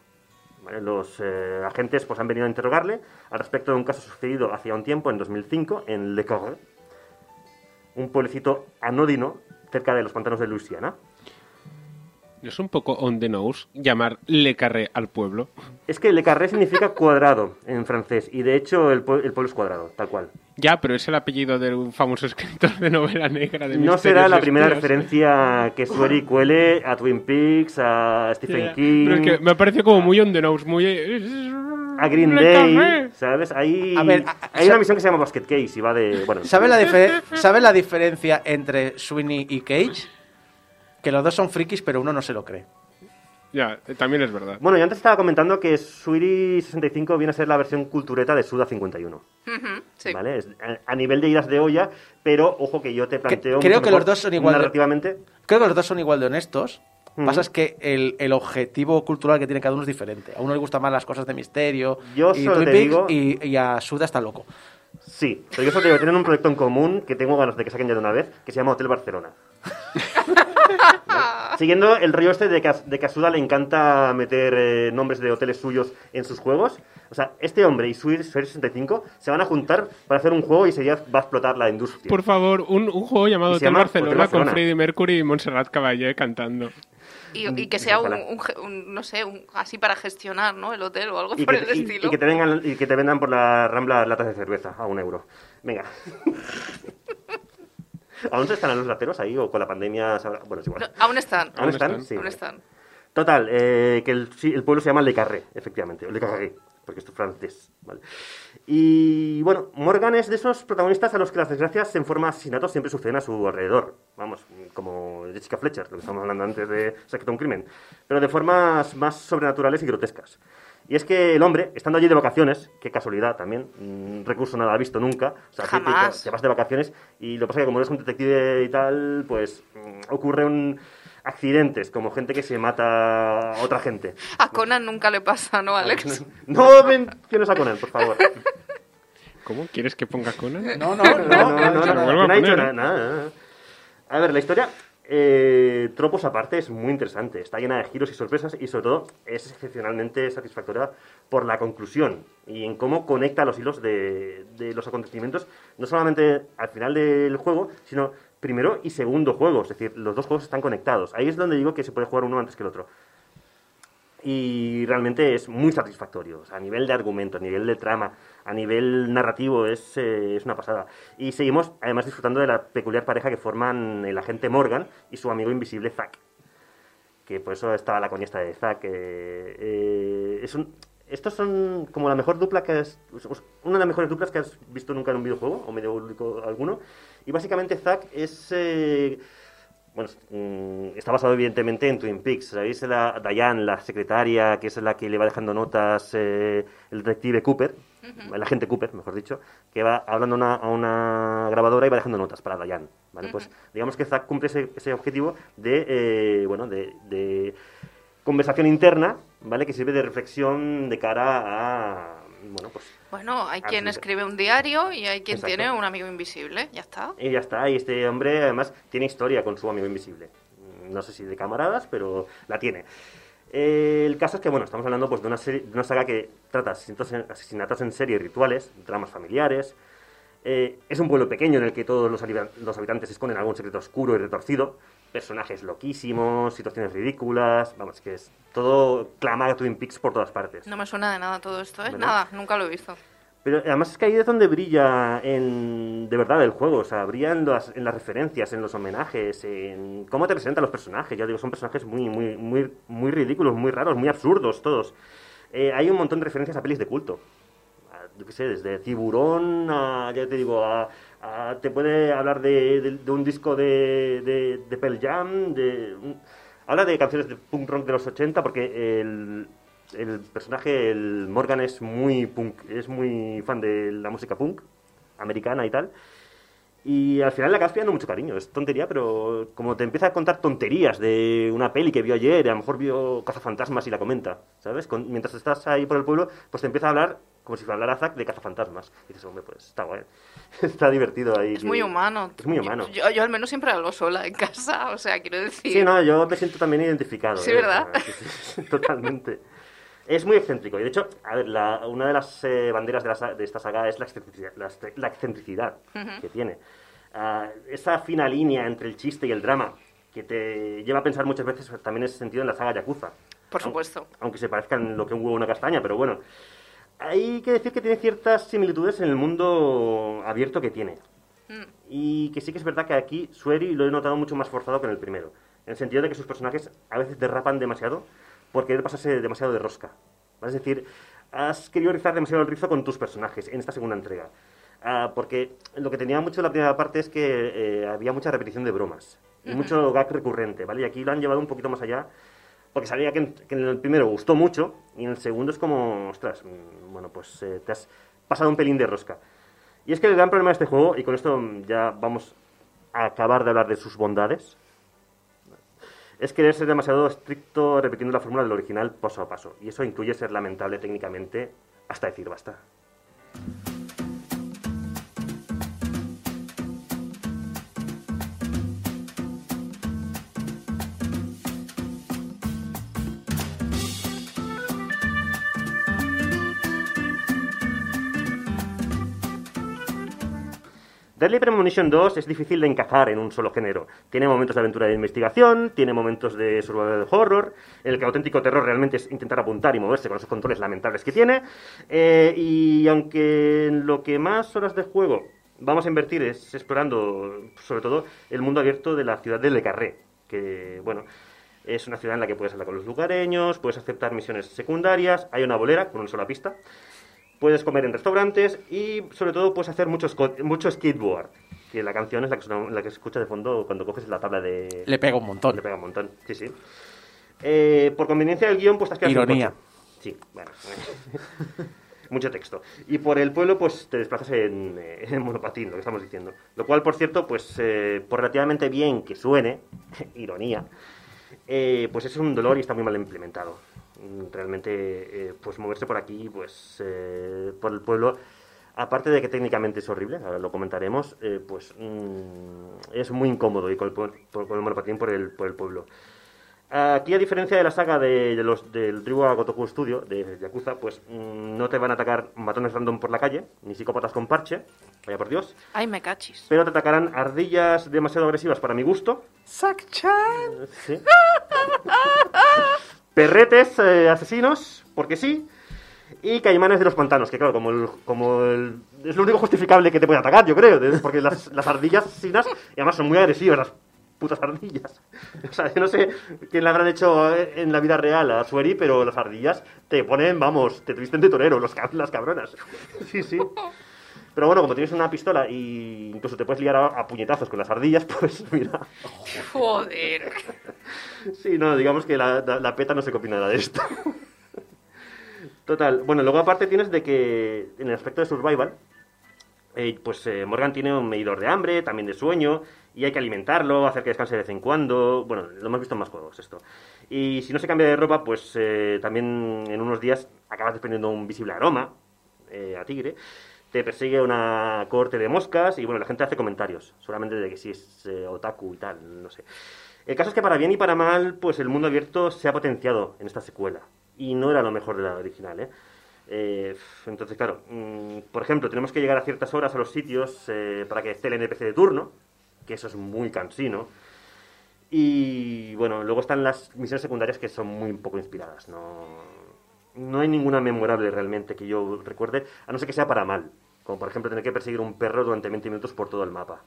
Los eh, agentes pues han venido a interrogarle al respecto de un caso sucedido hacía un tiempo, en 2005, en Le Corre, un pueblecito anodino cerca de los pantanos de Luisiana. ¿No es un poco on the nose llamar Le Carré al pueblo? Es que Le Carré significa cuadrado en francés, y de hecho el, pue- el pueblo es cuadrado, tal cual. Ya, pero es el apellido del famoso escritor de novela negra de No será la primera espías. referencia que Sueri cuele a Twin Peaks, a Stephen King, Pero es que me ha parecido como muy on the nose, muy... a Green Le Day, Carré. ¿sabes? Hay, A ver, a- hay una misión que se llama Basket Case y va de... Bueno, ¿Sabes la, dife- ¿Sabe la diferencia entre Sweeney y Cage? Que los dos son frikis, pero uno no se lo cree. Ya, eh, también es verdad. Bueno, yo antes estaba comentando que Suiri 65 viene a ser la versión cultureta de Suda 51. Ujú, sí. ¿Vale? Es a, nivel de idas de olla, pero ojo que yo te planteo. creo mucho que los dos son igual de- Narrativamente. Creo que los dos son igual de honestos. Mm. Pasa es que el, el objetivo cultural que tiene cada uno es diferente. A uno le gustan más las cosas de misterio Yo y solo Twin te Peaks, digo- y, y a Suda está loco. Sí, pero yo solo te digo, tienen un proyecto en común que tengo ganas de que saquen ya de una vez, que se llama Hotel Barcelona. Siguiendo el rollo este de que, de que a Suda le encanta meter eh, nombres de hoteles suyos en sus juegos. O sea, este hombre y Suir 65 se van a juntar para hacer un juego y ese día va a explotar la industria. Por favor, un, un juego llamado Hotel llama Barcelona, Hotel Barcelona. con Freddie Mercury y Montserrat Caballé cantando. Y, y que sea un, un un- no sé, un- así para gestionar, ¿no? El hotel o algo y por que, el y- estilo. y que te vengan, y que te vendan por la Rambla latas de cerveza a un euro. Venga. ¿Aún se están a los lateros ahí o con la pandemia? Bueno, es igual. No, aún están. ¿Aún están? están? Sí. Aún están. Total, eh, que el, sí, el pueblo se llama Le Carré, efectivamente, Le Carré, porque esto es francés, ¿vale? Y bueno, Morgan es de esos protagonistas a los que las desgracias en forma de asesinato siempre suceden a su alrededor, vamos, como Jessica Fletcher, lo que estábamos hablando antes de Secreto un crimen, pero de formas más sobrenaturales y grotescas. Y es que el hombre, estando allí de vacaciones, qué casualidad también, un recurso nada visto nunca, o sea, típico, Jamás. te vas de vacaciones y lo que pasa es que como eres un detective y tal, pues mm, ocurre un accidentes, como gente que se mata a otra gente. A Conan nunca le pasa, ¿no, Alex? No menciones a Conan, por favor. ¿Cómo? ¿Quieres que ponga Conan? No, no, No, no, no, Se lo no, vuelvo a no ha dicho poner, nada, ¿eh? nada, nada. A ver, la historia, eh, tropos aparte, es muy interesante. Está llena de giros y sorpresas y sobre todo es excepcionalmente satisfactoria por la conclusión y en cómo conecta los hilos de, de los acontecimientos, no solamente al final del juego, sino primero y segundo juego. Es decir, los dos juegos están conectados. Ahí es donde digo que se puede jugar uno antes que el otro. Y realmente es muy satisfactorio. O sea, a nivel de argumento, a nivel de trama, a nivel narrativo, es, eh, es una pasada. Y seguimos, además, disfrutando de la peculiar pareja que forman el agente Morgan y su amigo invisible Zack. Que por eso estaba la coñesta de Zack. eh, es un, estos son como la mejor dupla que has. Una de las mejores duplas que has visto nunca en un videojuego, o medio alguno. Y básicamente Zack es. eh, bueno, mm, está basado evidentemente en Twin Peaks. ¿Sabéis? La Diane, la secretaria, que es la que le va dejando notas eh, el detective Cooper, el agente Cooper, mejor dicho, que va hablando una- a una grabadora y va dejando notas para Diane. ¿vale? Pues digamos que Zack cumple ese, ese objetivo de, eh, bueno, de, de conversación interna, ¿vale? Que sirve de reflexión de cara a, bueno, pues Bueno, hay quien escribe un diario y hay quien Exacto. tiene un amigo invisible. Ya está. Y ya está, y este hombre además tiene historia con su amigo invisible. No sé si de camaradas, pero la tiene. Eh, el caso es que, bueno, estamos hablando pues, de, una serie, de una saga que trata asesinatos en, serie, rituales, dramas familiares. Eh, es un pueblo pequeño en el que todos los, los habitantes esconden algún secreto oscuro y retorcido. Personajes loquísimos, situaciones ridículas. Vamos, que es todo clama a Twin Peaks por todas partes. No me suena de nada todo esto, ¿eh? ¿Verdad? Nada, nunca lo he visto. Pero además es que ahí es donde brilla en, de verdad el juego, o sea, brilla en las, en las referencias, en los homenajes, en cómo te presentan los personajes. Ya digo, son personajes muy, muy, muy, muy ridículos, muy raros, muy absurdos todos. Eh, hay un montón de referencias a pelis de culto. A, yo qué sé, desde Tiburón a, ya te digo, a, a- te puede hablar de, de- de un disco de, de, de Pearl Jam, de, un- habla de canciones de punk rock de los 80 porque el, el personaje, el Morgan, es muy punk, es muy fan de la música punk americana y tal. Y al final le acabas pillando mucho cariño. Es tontería, pero como te empieza a contar tonterías de una peli que vio ayer, y a lo mejor vio Cazafantasmas y la comenta, ¿sabes? Con- mientras estás ahí por el pueblo, pues te empieza a hablar como si hablara Zack de Cazafantasmas. Y dices, hombre, pues está guay. está divertido ahí. Es muy humano. Es muy humano. Yo, yo al menos siempre hablo sola en casa, o sea, quiero decir... Sí, no, yo me siento también identificado. Sí, ¿eh? ¿verdad? Totalmente. Es muy excéntrico. Y de hecho, a ver, la- una de las eh, banderas de, la de esta saga es la excentricidad, la, la excentricidad que tiene. Ah, esa fina línea entre el chiste y el drama que te lleva a pensar muchas veces también en ese sentido en la saga Yakuza. Por supuesto. Aunque se parezcan lo que un huevo una castaña, pero bueno. Hay que decir que tiene ciertas similitudes en el mundo abierto que tiene. Mm. Y que sí que es verdad que aquí Sueri lo he notado mucho más forzado que en el primero. En el sentido de que sus personajes a veces derrapan demasiado por querer pasarse demasiado de rosca. Es decir, has querido rizar demasiado el rizo con tus personajes en esta segunda entrega. Ah, porque lo que tenía mucho la primera parte es que eh, había mucha repetición de bromas. Y mucho gag recurrente, ¿vale? Y aquí lo han llevado un poquito más allá. Porque sabía que en, que en el primero gustó mucho y en el segundo es como, ostras, mm, bueno, pues eh, te has pasado un pelín de rosca. Y es que el gran problema de este juego, y con esto ya vamos a acabar de hablar de sus bondades, es querer ser demasiado estricto repitiendo la fórmula del original paso a paso. Y eso incluye ser lamentable técnicamente hasta decir basta. Deadly Premonition 2 es difícil de encajar en un solo género. Tiene momentos de aventura de investigación, tiene momentos de survival horror, en el que auténtico terror realmente es intentar apuntar y moverse con esos controles lamentables que tiene. Eh, y aunque en lo que más horas de juego vamos a invertir es explorando, sobre todo, el mundo abierto de la ciudad de Le Carré, que, bueno, es una ciudad en la que puedes hablar con los lugareños, puedes aceptar misiones secundarias, hay una bolera con una sola pista, puedes comer en restaurantes y sobre todo puedes hacer mucho, sco- mucho skateboard, que la canción es la que, suena- la que se escucha de fondo cuando coges la tabla de... Le pega un montón. Le pega un montón, sí, sí. Eh, por conveniencia del guion, pues te has quedado Ironía. Sí, bueno. Mucho texto. Y por el pueblo, pues te desplazas en, eh, en monopatín, lo que estamos diciendo. Lo cual, por cierto, pues eh, por relativamente bien que suene, ironía, eh, pues es un dolor y está muy mal implementado. Realmente, eh, pues moverse por aquí, pues eh, por el pueblo, aparte de que técnicamente es horrible, ahora lo comentaremos, eh, pues mm, es muy incómodo ir con el, por- con el monopatín por el, por el pueblo. Aquí, a diferencia de la saga de, de los, del Tribu Gotoku Studio, de Yakuza, pues mm, no te van a atacar matones random por la calle, ni psicópatas con parche, vaya por Dios, Ay, me cachis. pero te atacarán ardillas demasiado agresivas para mi gusto, Sak-chan. Sí. Perretes eh, asesinos, porque sí. Y caimanes de los pantanos, que claro, como, el, como el- es lo único justificable que te puede atacar, yo creo. Porque las, las ardillas asesinas, y además son muy agresivas las putas ardillas. O sea, yo no sé quién le habrán hecho eh, en la vida real a Sueri, pero las ardillas te ponen, vamos, te visten de torero, los, las cabronas. Sí, sí. Pero bueno, como tienes una pistola y incluso te puedes liar a, a puñetazos con las ardillas, pues mira. Joder. Sí, no, digamos que la, peta no se copia nada de esto. Total. Bueno, luego aparte tienes de que en el aspecto de survival, eh, pues eh, Morgan tiene un medidor de hambre, también de sueño, y hay que alimentarlo, hacer que descanse de vez en cuando. Bueno, lo hemos visto en más juegos esto. Y si no se cambia de ropa, pues eh, también en unos días acabas desprendiendo un visible aroma eh, a tigre. Te persigue una corte de moscas y bueno, la gente hace comentarios, solamente de que si es otaku y tal, no sé. El caso es que para bien y para mal, pues el mundo abierto se ha potenciado en esta secuela. Y no era lo mejor de la original, ¿eh? Eh, entonces, claro, mm, por ejemplo, tenemos que llegar a ciertas horas a los sitios eh, para que esté el NPC de turno, que eso es muy cansino. Y bueno, luego están las misiones secundarias que son muy poco inspiradas. No, no hay ninguna memorable realmente que yo recuerde, a no ser que sea para mal. Como por ejemplo tener que perseguir un perro durante 20 minutos por todo el mapa.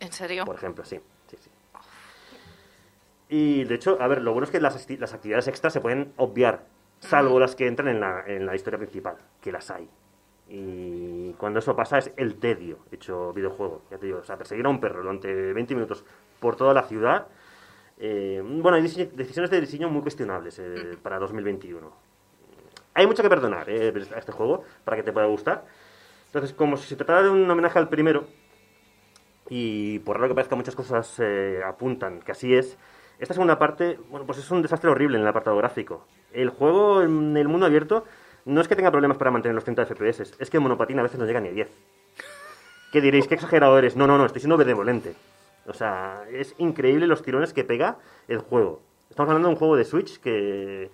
¿En serio? Por ejemplo, sí. sí, sí. Y de hecho, a ver, lo bueno es que las, las actividades extras se pueden obviar, salvo las que entran en la, en la historia principal, que las hay. Y cuando eso pasa es el tedio hecho videojuego. Ya te digo, o sea, perseguir a un perro durante 20 minutos por toda la ciudad. eh, bueno, hay decisiones de diseño muy cuestionables eh, para 2021. Hay mucho que perdonar eh, a este juego para que te pueda gustar. Entonces, como si se tratara de un homenaje al primero, y por raro que parezca muchas cosas eh, apuntan que así es, esta segunda parte, bueno, pues es un desastre horrible en el apartado gráfico. El juego en el mundo abierto no es que tenga problemas para mantener los 30 FPS, es que en monopatín a veces no llega ni a 10. ¿Qué diréis? ¿Qué exagerado eres? No, no, no, estoy siendo benevolente. O sea, es increíble los tirones que pega el juego. Estamos hablando de un juego de Switch que,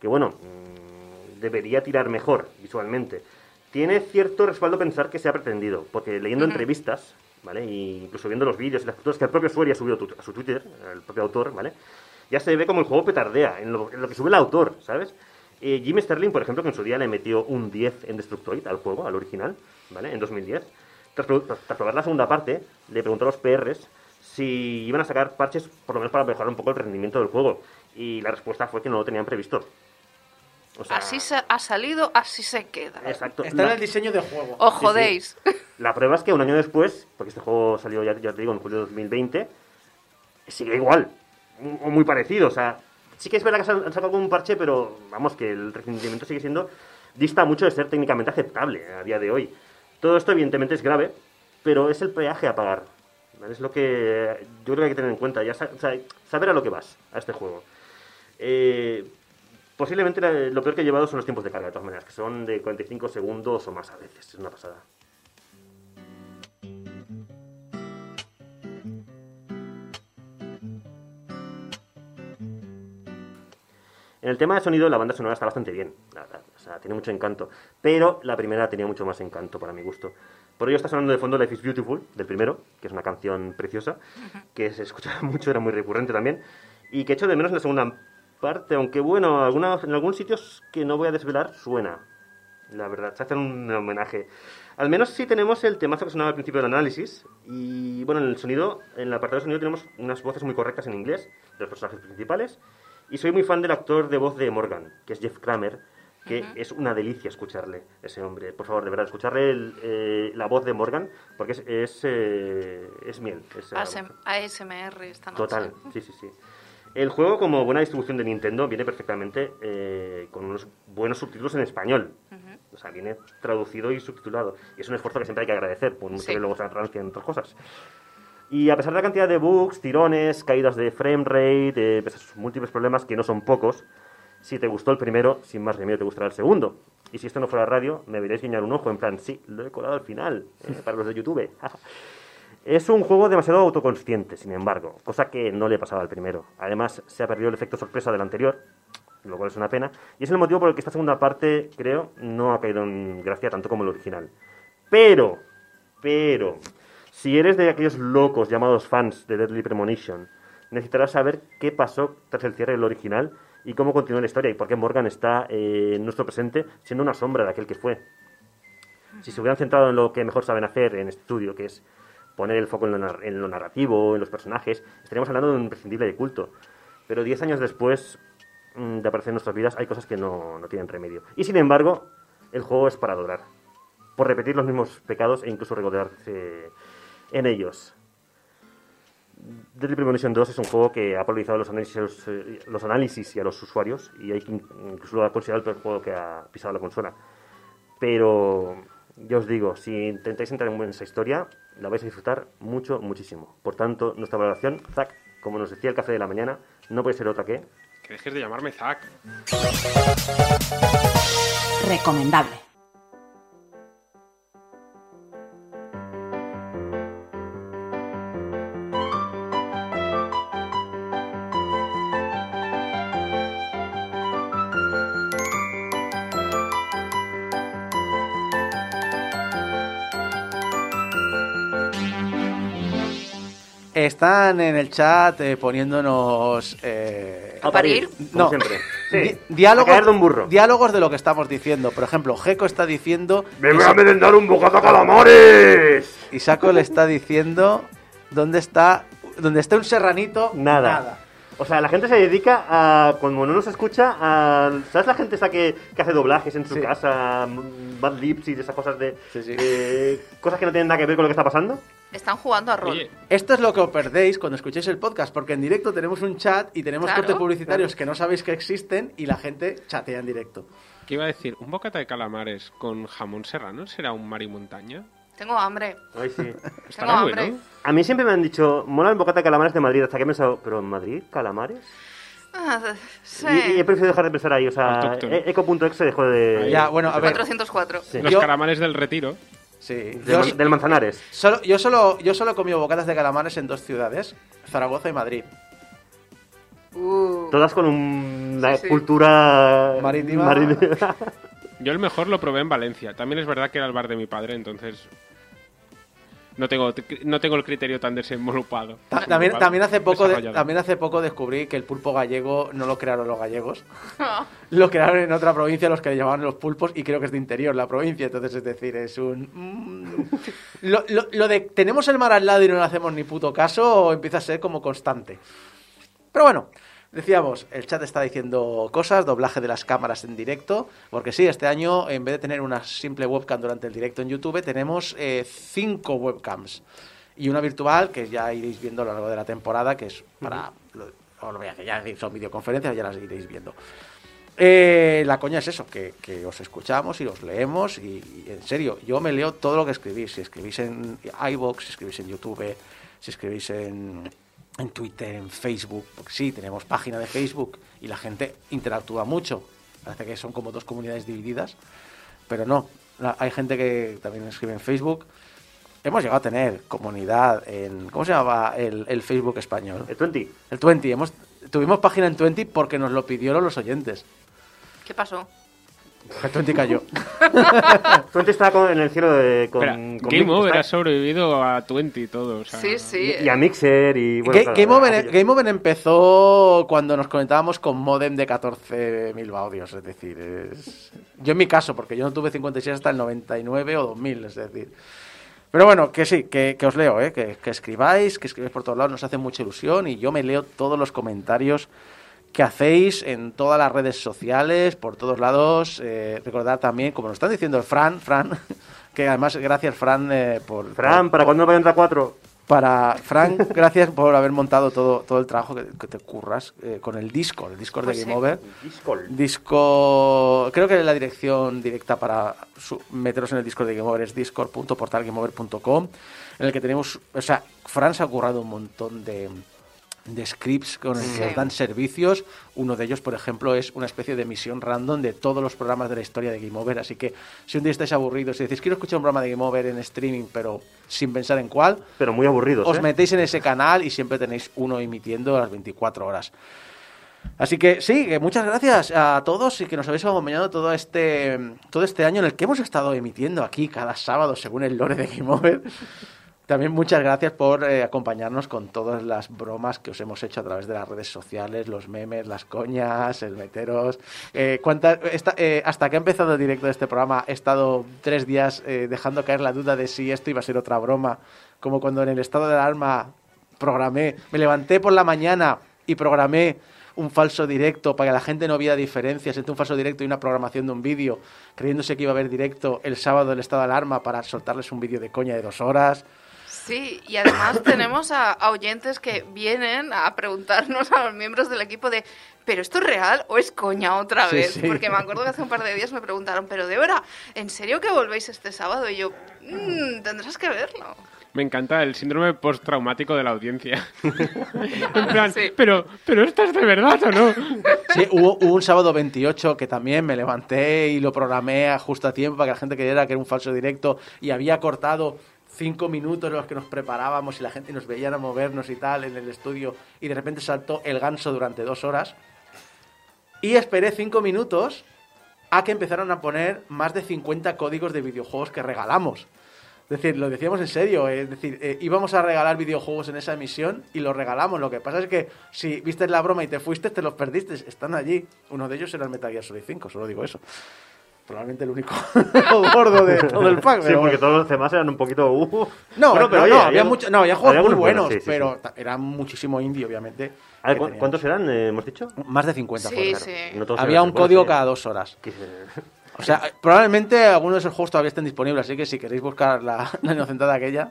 que bueno, mm, debería tirar mejor visualmente. Tiene cierto respaldo pensar que se ha pretendido, porque leyendo entrevistas ¿vale? Y incluso viendo los vídeos y las fotos que el propio Sueri ha subido a su Twitter, el propio autor, ¿vale? Ya se ve como el juego petardea, en lo, en lo que sube el autor, ¿sabes? Eh, Jim Sterling, por ejemplo, que en su día le metió un 10 en Destructoid al juego, al original, ¿vale? En 2010. Tras, pro- tras- tras probar la segunda parte, le preguntó a los PRs si iban a sacar parches, por lo menos para mejorar un poco el rendimiento del juego. Y la respuesta fue que no lo tenían previsto. O sea, Así se ha salido, así se queda. Exacto. Está en el diseño del juego. Os jodéis. La prueba es que un año después, porque este juego salió, ya, ya te digo, en julio de 2020, sigue igual, o muy parecido. O sea, sí que es verdad que han sacado algún parche, pero vamos, que el rendimiento sigue siendo, dista mucho de ser técnicamente aceptable a día de hoy. Todo esto, evidentemente, es grave, pero es el peaje a pagar. ¿vale? Es lo que yo creo que hay que tener en cuenta, ya sa- o sea, saber a lo que vas a este juego. Eh, posiblemente lo peor que he llevado son los tiempos de carga, de todas maneras, que son de 45 segundos o más a veces. Es una pasada. En el tema de sonido, la banda sonora está bastante bien, la verdad. O sea, tiene mucho encanto. Pero la primera tenía mucho más encanto para mi gusto. Por ello está sonando de fondo Life is Beautiful, del primero, que es una canción preciosa, que se escuchaba mucho, era muy recurrente también, y que echo de menos en la segunda parte, aunque bueno, alguna, en algunos sitios que no voy a desvelar suena. La verdad, se hacen un homenaje. Al menos sí tenemos el temazo que sonaba al principio del análisis. Y bueno, en el sonido, en el apartado de sonido tenemos unas voces muy correctas en inglés de los personajes principales. Y soy muy fan del actor de voz de Morgan, que es Jeff Kramer, que es una delicia escucharle, ese hombre. Por favor, de verdad, escucharle el, eh, la voz de Morgan, porque es, es, eh, es miel. Es, ASM ASMR esta noche. Total, sí, sí, sí. El juego, como buena distribución de Nintendo, viene perfectamente eh, con unos buenos subtítulos en español. O sea, viene traducido y subtitulado. Y es un esfuerzo que siempre hay que agradecer, por mucho Sí. que luego se rancian otras cosas. Y a pesar de la cantidad de bugs, tirones, caídas de frame rate, eh, pese a sus múltiples problemas, que no son pocos, si te gustó el primero, sin más remedio te gustará el segundo. Y si esto no fuera radio, me veréis guiñar un ojo en plan, sí, lo he colado al final, eh, para los de YouTube. Es un juego demasiado autoconsciente, sin embargo, cosa que no le pasaba al primero. Además, se ha perdido el efecto sorpresa del anterior, lo cual es una pena, y es el motivo por el que esta segunda parte, creo, no ha caído en gracia tanto como el original. Pero, pero, si eres de aquellos locos llamados fans de Deadly Premonition, necesitarás saber qué pasó tras el cierre del original y cómo continúa la historia y por qué Morgan está eh, en nuestro presente siendo una sombra de aquel que fue. Si se hubieran centrado en lo que mejor saben hacer en estudio, que es poner el foco en lo, en lo narrativo, en los personajes, estaríamos hablando de un imprescindible de culto. Pero diez años después mm, de aparecer en nuestras vidas hay cosas que no, no tienen remedio. Y sin embargo, el juego es para adorar. Por repetir los mismos pecados e incluso regodearse en ellos. Deadly Premonition 2 es un juego que ha polarizado los análisis, eh, los análisis y a los usuarios y hay quien incluso lo ha considerado el juego que ha pisado la consola. Pero ya os digo, si intentáis entrar en esa historia, la vais a disfrutar mucho, muchísimo. Por tanto, nuestra valoración, Zack, como nos decía el café de la mañana, no puede ser otra que Que dejes de llamarme Zack. Recomendable. Están en el chat eh, poniéndonos... eh, a parir? No. siempre. di- Sí, diálogos, a caer de un burro. diálogos de lo que estamos diciendo. Por ejemplo, Geco está diciendo... ¡Me voy a merendar un bocata calamares! Y Saco le está diciendo... ¿Dónde está? ¿Dónde está un serranito? Nada. O sea, la gente se dedica a, cuando no nos escucha, a... ¿Sabes la gente esa que, que hace doblajes en su Sí. casa, bad lips y de esas cosas de... Sí, sí. de cosas que no tienen nada que ver con lo que está pasando? Están jugando a rol. Oye, Esto es lo que os perdéis cuando escuchéis el podcast, porque en directo tenemos un chat y tenemos Claro. cortes publicitarios que no sabéis que existen y la gente chatea en directo. ¿qué iba a decir? ¿Un bocata de calamares con jamón serrano será un mar y montaña? Tengo hambre. Ay, sí. Estará hambre. bueno. A mí siempre me han dicho, mola el bocata de calamares de Madrid, hasta que he pensado, ¿pero en Madrid calamares? Ah, sí. Y, y he preferido dejar de pensar ahí, o sea, e- eco.exe dejó de... Ya, bueno, a ver. 404. Sí. Los Yo- calamares del retiro. Sí. de Yo, Man- del Manzanares. solo, yo, solo, yo solo he comido bocatas de calamares en dos ciudades, Zaragoza y Madrid. Uh, Todas con un- una Sí, sí. cultura... Marítima. marítima. Yo el mejor lo probé en Valencia. También es verdad que era el bar de mi padre, entonces... no tengo, no tengo el criterio tan desenvolupado. Ta- También, hace poco de- también hace poco descubrí que el pulpo gallego no lo crearon los gallegos. Lo crearon en otra provincia los que le llamaban los pulpos y creo que es de interior la provincia. Entonces, es decir, es un... mm. Lo, lo- lo de tenemos el mar al lado y no le hacemos ni puto caso empieza a ser como constante. Pero bueno, decíamos, el chat está diciendo cosas, doblaje de las cámaras en directo, porque sí, este año en vez de tener una simple webcam durante el directo en YouTube, tenemos eh, cinco webcams y una virtual que ya iréis viendo a lo largo de la temporada, que es para... lo- os lo voy a decir, ya son videoconferencias, ya las iréis viendo. Eh, la coña es eso, que, que os escuchamos y os leemos y, y en serio, yo me leo todo lo que escribís. Si escribís en iVoox, si escribís en YouTube, si escribís en, en Twitter, en Facebook, porque sí, tenemos página de Facebook y la gente interactúa mucho. Parece que son como dos comunidades divididas, pero no. La- hay gente que también escribe en Facebook. Hemos llegado a tener comunidad en... ¿Cómo se llamaba el, el Facebook español? El 20. El 20. Hemos, tuvimos página en 20 porque nos lo pidieron los oyentes. ¿Qué pasó? 20 cayó. 20 está con- en el cielo de, con, Espera, con Game Mix, Over está- ha sobrevivido a 20 y todo. o sea, Sí, sí. Y, y a Mixer y... Bueno, Ga- claro, Game, Over. Game Over empezó cuando nos conectábamos con modem de 14.000 baudios, es decir, es... yo en mi caso, porque yo no tuve 56 hasta el 99 o 2000, es decir. Pero bueno, que sí, que, que os leo, ¿eh? que, que escribáis, que escribáis por todos lados, nos hace mucha ilusión y yo me leo todos los comentarios que hacéis en todas las redes sociales, por todos lados. Eh, recordad también, como nos están diciendo el Fran, Fran, que además gracias Fran eh, por... Fran, ¿para cuándo va a entrar 4? Para Frank, gracias por haber montado todo, todo el trabajo que, que te curras eh, con el Discord, el Discord Pues de sí. Game Over. Discord. Disco, creo que la dirección directa para su- meteros en el Discord de Game Over es discord.portalgameover.com, en el que tenemos, o sea, Fran se ha currado un montón de, de scripts con el que Sí. os dan servicios. Uno de ellos, por ejemplo, es una especie de emisión random de todos los programas de la historia de Game Over. Así que si un día estáis aburridos y decís, quiero escuchar un programa de Game Over en streaming, pero sin pensar en cuál, Pero muy aburridos, os ¿eh? metéis en ese canal y siempre tenéis uno emitiendo a las 24 horas. Así que sí, que muchas gracias a todos y que nos habéis acompañado todo este, todo este año en el que hemos estado emitiendo aquí cada sábado según el lore de Game Over. También muchas gracias por eh, acompañarnos con todas las bromas que os hemos hecho a través de las redes sociales, los memes, las coñas, el meteros. Eh, ¿cuántas- esta- eh, hasta que ha empezado el directo de este programa he estado tres días eh, dejando caer la duda de si esto iba a ser otra broma, como cuando en el estado de alarma programé, me levanté por la mañana y programé un falso directo para que la gente no viera diferencias entre un falso directo y una programación de un vídeo, creyéndose que iba a haber directo el sábado del estado de alarma para soltarles un vídeo de coña de dos horas. Sí, y además tenemos a, a oyentes que vienen a preguntarnos a los miembros del equipo de, ¿pero esto es real o es coña otra vez? sí. Porque me acuerdo que hace un par de días me preguntaron, ¿pero de verdad? ¿En serio que volvéis este sábado? Y yo, "Mm, tendrás que verlo. Me encanta el síndrome postraumático de la audiencia. en plan, Sí. pero, pero esto es de verdad o no? Sí, hubo, hubo un sábado 28 que también me levanté y lo programé a justo a tiempo para que la gente creyera que era un falso directo y había cortado cinco minutos los que nos preparábamos y la gente nos veía a movernos y tal en el estudio y de repente saltó el ganso durante dos horas y esperé cinco minutos a que empezaron a poner más de 50 códigos de videojuegos que regalamos. Es decir, lo decíamos en serio, eh, es decir, eh, íbamos a regalar videojuegos en esa emisión y los regalamos. Lo que pasa es que si viste la broma y te fuiste, te los perdiste, están allí. Uno de ellos era el Metal Gear Solid 5, solo digo eso. Probablemente el único gordo de todo el pack. Sí, pero porque bueno. todos los demás eran un poquito... uh. No, Bueno, pero oye, no, había, mucho- no, había juegos había muy buenos, sí, pero sí. era muchísimo indie, obviamente. A ver, que ¿cu- teníamos. ¿Cuántos eran, eh, hemos dicho? Más de 50. Sí, juegos. sí. No todos Había un buenos, código eh. cada dos horas. Que O sea, probablemente algunos de esos juegos todavía estén disponibles, así que si queréis buscar la, la inocentada aquella.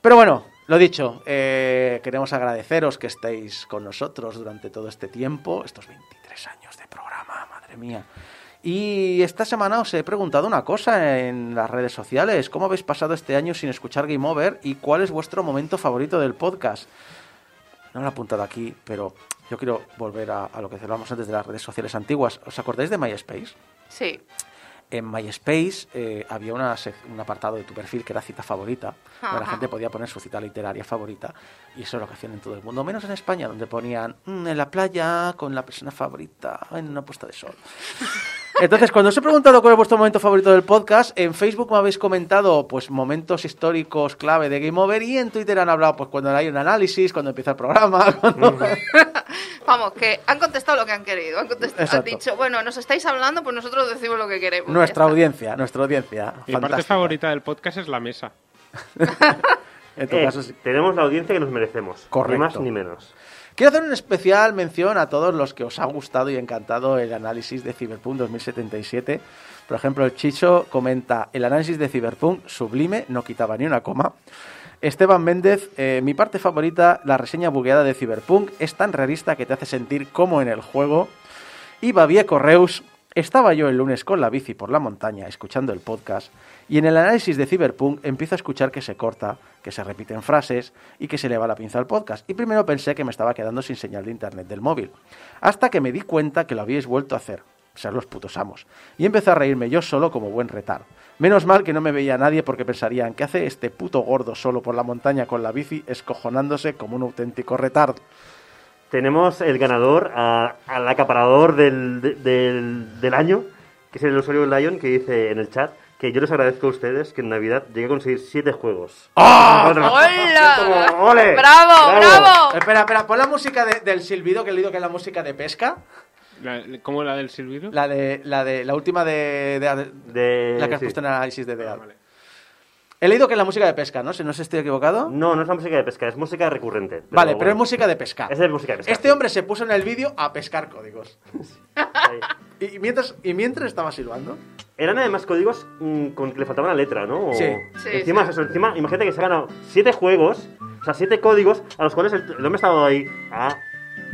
Pero bueno, lo dicho, eh, queremos agradeceros que estéis con nosotros durante todo este tiempo, estos 23 años de programa, madre mía. Y esta semana os he preguntado una cosa en las redes sociales. ¿Cómo habéis pasado este año sin escuchar Game Over? ¿Y cuál es vuestro momento favorito del podcast? No lo he apuntado aquí, pero yo quiero volver a, a lo que hablábamos antes de las redes sociales antiguas. ¿Os acordáis de MySpace? Sí. En MySpace eh, había una un apartado de tu perfil que era cita favorita, donde la gente podía poner su cita literaria favorita, y eso es lo que hacían en todo el mundo, menos en España, donde ponían "Mm, en la playa con la persona favorita en una puesta de sol. Entonces, cuando os he preguntado cuál es vuestro momento favorito del podcast, en Facebook me habéis comentado pues momentos históricos clave de Game Over y en Twitter han hablado pues cuando hay un análisis, cuando empieza el programa, cuando- Vamos, que han contestado lo que han querido. Han, contestado, han dicho, bueno, nos estáis hablando, pues nosotros decimos lo que queremos. nuestra audiencia, nuestra audiencia. Mi parte fantástica. favorita del podcast es la mesa. En tu Eh, caso, sí. Tenemos la audiencia que nos merecemos. Correcto. Ni más ni menos. Quiero hacer una especial mención a todos los que os ha gustado y encantado el análisis de Cyberpunk 2077. Por ejemplo, el Chicho comenta, el análisis de Cyberpunk sublime, no quitaba ni una coma. Esteban Méndez, eh, mi parte favorita, la reseña bugueada de Cyberpunk, es tan realista que te hace sentir como en el juego. Y Babie Correus, estaba yo el lunes con la bici por la montaña escuchando el podcast y en el análisis de Cyberpunk empiezo a escuchar que se corta, que se repiten frases y que se le va la pinza al podcast. Y primero pensé que me estaba quedando sin señal de internet del móvil, hasta que me di cuenta que lo habíais vuelto a hacer, ser los putos amos. Y empecé a reírme yo solo como buen retar. Menos mal que no me veía nadie porque pensarían, ¿qué hace este puto gordo solo por la montaña con la bici escojonándose como un auténtico retard? Tenemos el ganador, a- al acaparador del, de- del, del año, que es el usuario Lion, que dice en el chat que yo les agradezco a ustedes que en Navidad llegué a conseguir siete juegos. ¡Ah! ¡Hola! Como, ¡Ole! ¡Bravo, bravo! Espera, espera, pon la música de- del silbido, que he leído que es la música de pesca. La- ¿Cómo la del silbido? La de la de la última de, de- De- la que has sí. puesto en el análisis de DEAL. vale. He leído que es la música de pesca, ¿no? Si no sé si estoy equivocado. No, no es la música de pesca, es música recurrente. vale, pero es música de pesca. Es de música de pesca. Este sí. hombre se puso en el vídeo a pescar códigos. Ahí. Y, y mientras y mientras estaba silbando. Eran además códigos mm, con que le faltaba una letra, ¿no? O- Sí. Sí, encima, sí. Eso, encima, imagínate que se han ganado siete juegos, o sea, siete códigos, a los cuales el, el hombre ha estado ahí. A,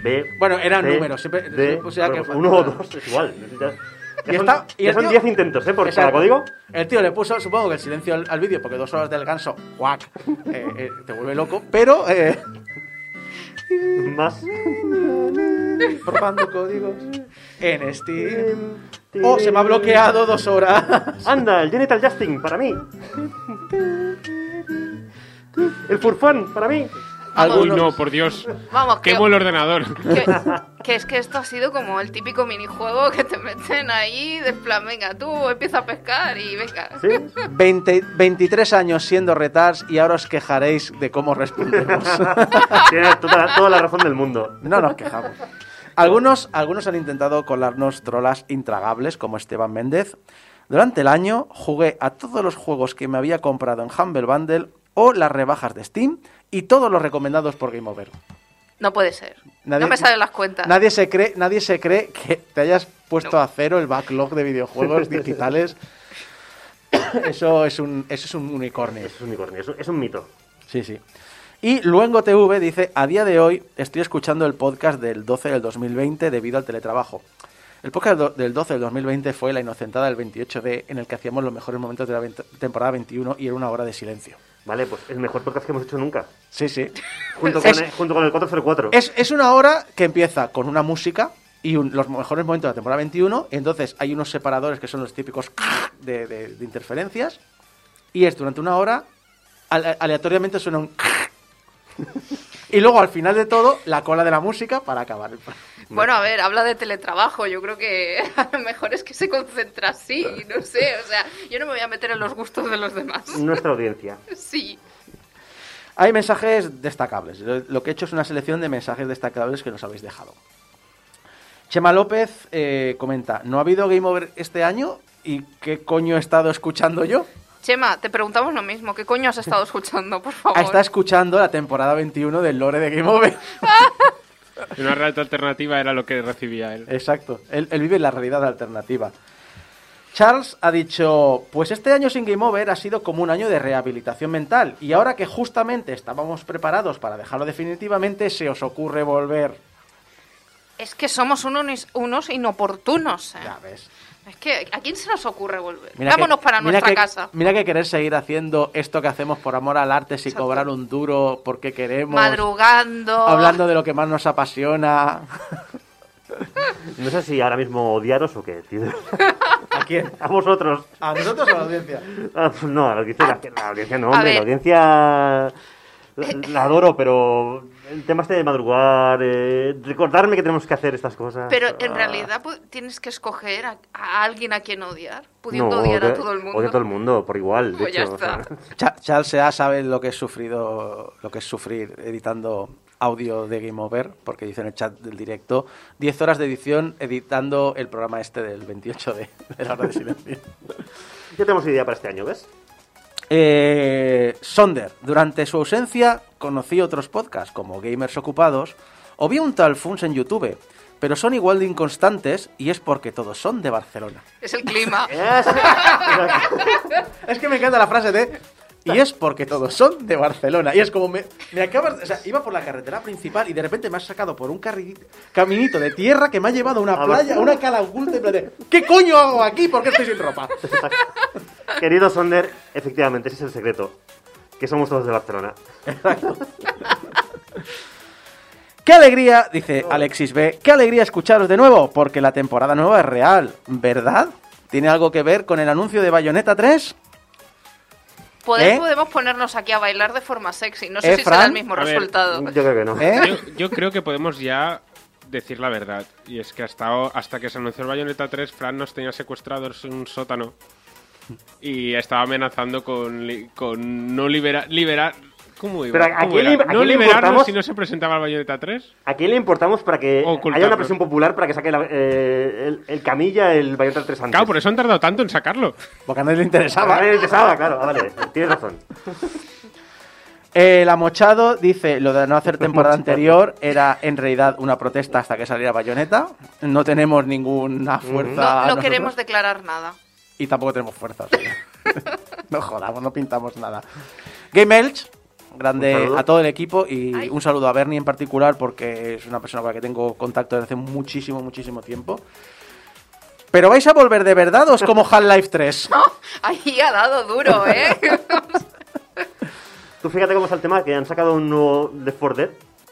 B. Bueno, eran C, números, siempre- D, o sea, bueno, que uno o dos, es igual. Y son, está- y el son tío- diez intentos, ¿eh? Por cada código. El tío le puso, supongo que el silencio al, al vídeo, porque dos horas del ganso, ¡guac! eh, eh, te vuelve loco, pero eh, Más. probando códigos en Steam. Oh, se me ha bloqueado dos horas. Anda, el Genital Justin, para mí. El Furfán, para mí. Uy, Algunos- no, por Dios. Vamos, que, Quemo el ordenador. que, que es que esto ha sido como el típico minijuego que te meten ahí de plan, venga, tú empieza a pescar y venga. ¿Sí? 20 23 años siendo retards y ahora os quejaréis de cómo respondemos. Tienes toda la, toda la razón del mundo. No nos quejamos. Algunos, algunos han intentado colarnos trolas intragables, como Esteban Méndez. Durante el año jugué a todos los juegos que me había comprado en Humble Bundle o las rebajas de Steam y todos los recomendados por Game Over. No puede ser. Nadie- no me salen las cuentas. Nadie se cree, nadie se cree que te hayas puesto a cero el backlog de videojuegos digitales. Eso es un, eso es un unicornio. Es un unicornio, es un, es un mito. Sí, sí. Y Luengo TV dice, a día de hoy estoy escuchando el podcast del 12 del 2020 debido al teletrabajo. El podcast del 12 del 2020 fue La Inocentada del 28D, en el que hacíamos los mejores momentos de la temporada 21 y era una hora de silencio. Vale, pues el mejor podcast que hemos hecho nunca. Sí, sí. Junto con, Es- el, junto con el 404. Es, es una hora que empieza con una música y un- los mejores momentos de la temporada 21. y entonces hay unos separadores que son los típicos de, de- de interferencias. Y es durante una hora, ale- aleatoriamente suena un. Y luego al final de todo, la cola de la música para acabar. el programa. Bueno, a ver, habla de teletrabajo. Yo creo que a lo mejor es que se concentra así, no sé. O sea, yo no me voy a meter en los gustos de los demás. Nuestra audiencia. Sí. Hay mensajes destacables. Lo, lo que he hecho es una selección de mensajes destacables que nos habéis dejado. Chema López eh, comenta: ¿No ha habido Game Over este año? ¿Y qué coño he estado escuchando yo? Chema, te preguntamos lo mismo. ¿Qué coño has estado escuchando, por favor? Está escuchando la temporada 21 del lore de Game Over. Una realidad alternativa era lo que recibía él. Exacto. Él, él vive la realidad alternativa. Charles ha dicho, pues este año sin Game Over ha sido como un año de rehabilitación mental y ahora que justamente estábamos preparados para dejarlo definitivamente, se os ocurre volver. Es que somos unos, unos inoportunos. ¿eh? Ya ves. Es que, ¿a quién se nos ocurre volver? Mira Vámonos que- para mira nuestra que- casa. Mira que querer seguir haciendo esto que hacemos por amor al arte sin Exacto. cobrar un duro porque queremos. Madrugando. Hablando de lo que más nos apasiona. No sé si ahora mismo odiaros o qué, tío. ¿A quién? A vosotros. ¿A nosotros o a la audiencia? Ah, no, a la audiencia, la, la audiencia no, A hombre. ver. La audiencia la, la adoro, pero el tema este de madrugar, eh, recordarme que tenemos que hacer estas cosas. Pero en Ah. realidad pu- tienes que escoger a, a alguien a quien odiar, pudiendo No, odiar a todo el mundo. Odio a todo el mundo, por igual, de Pues ya hecho. o sea, está. Cha- Charles Sea sabe lo que es sufrido, lo que es sufrir editando audio de Game Over, porque dice en el chat del directo, 10 horas de edición editando el programa este del 28 de, de la hora de silencio. ya tenemos idea para este año, ¿ves? Eh, Sonder, durante su ausencia conocí otros podcasts como Gamers Ocupados o vi un tal Funs en YouTube, pero son igual de inconstantes y es porque todos son de Barcelona. Es el clima. Es- que me encanta la frase de y es porque todos son de Barcelona. Y es como me, me acabas, o sea, iba por la carretera principal y de repente me has sacado por un carri- caminito de tierra que me ha llevado a una A playa, a Barcelona. una cala oculta de, ¿qué coño hago aquí? ¿Por qué estoy sin ropa? Querido Sonder, efectivamente, ese es el secreto. Que somos todos de Barcelona. ¡Qué alegría! Dice Alexis B. ¡Qué alegría escucharos de nuevo! Porque la temporada nueva es real, ¿verdad? ¿Tiene algo que ver con el anuncio de Bayonetta 3? Poder ¿Eh? podemos ponernos aquí a bailar de forma sexy. No ¿Eh, sé si será el mismo A ver, resultado. Yo creo que no. ¿Eh? Yo, yo creo que podemos ya decir la verdad. Y es que hasta, o- hasta que se anunció el Bayonetta 3, Fran nos tenía secuestrados en un sótano. Y estaba amenazando con, li- con no liberar... liberar ¿Cómo iba? Pero ¿a- a ¿Cómo quién era? le- a ¿No quién le importamos? si no se presentaba el Bayonetta 3? ¿A quién le importamos para que Ocultarlo. haya una presión popular para que saque la- eh, el, el camilla el Bayonetta 3 antes? Claro, por eso han tardado tanto en sacarlo. Porque a nadie le interesaba. vale, interesaba, claro, ah, vale, tienes razón. El amochado dice, lo de no hacer temporada anterior era en realidad una protesta hasta que saliera Bayonetta. No tenemos ninguna fuerza. No, no queremos declarar nada. Y tampoco tenemos fuerza. o sea. no jodamos, no pintamos nada. Game Elch, grande a todo el equipo y Ay. un saludo a Bernie en particular porque es una persona con la que tengo contacto desde hace muchísimo, muchísimo tiempo. ¿Pero vais a volver de verdad o es como Half-Life 3? Ahí ha dado duro, ¿eh? Tú fíjate cómo está el tema, que han sacado un nuevo Left 4 Dead,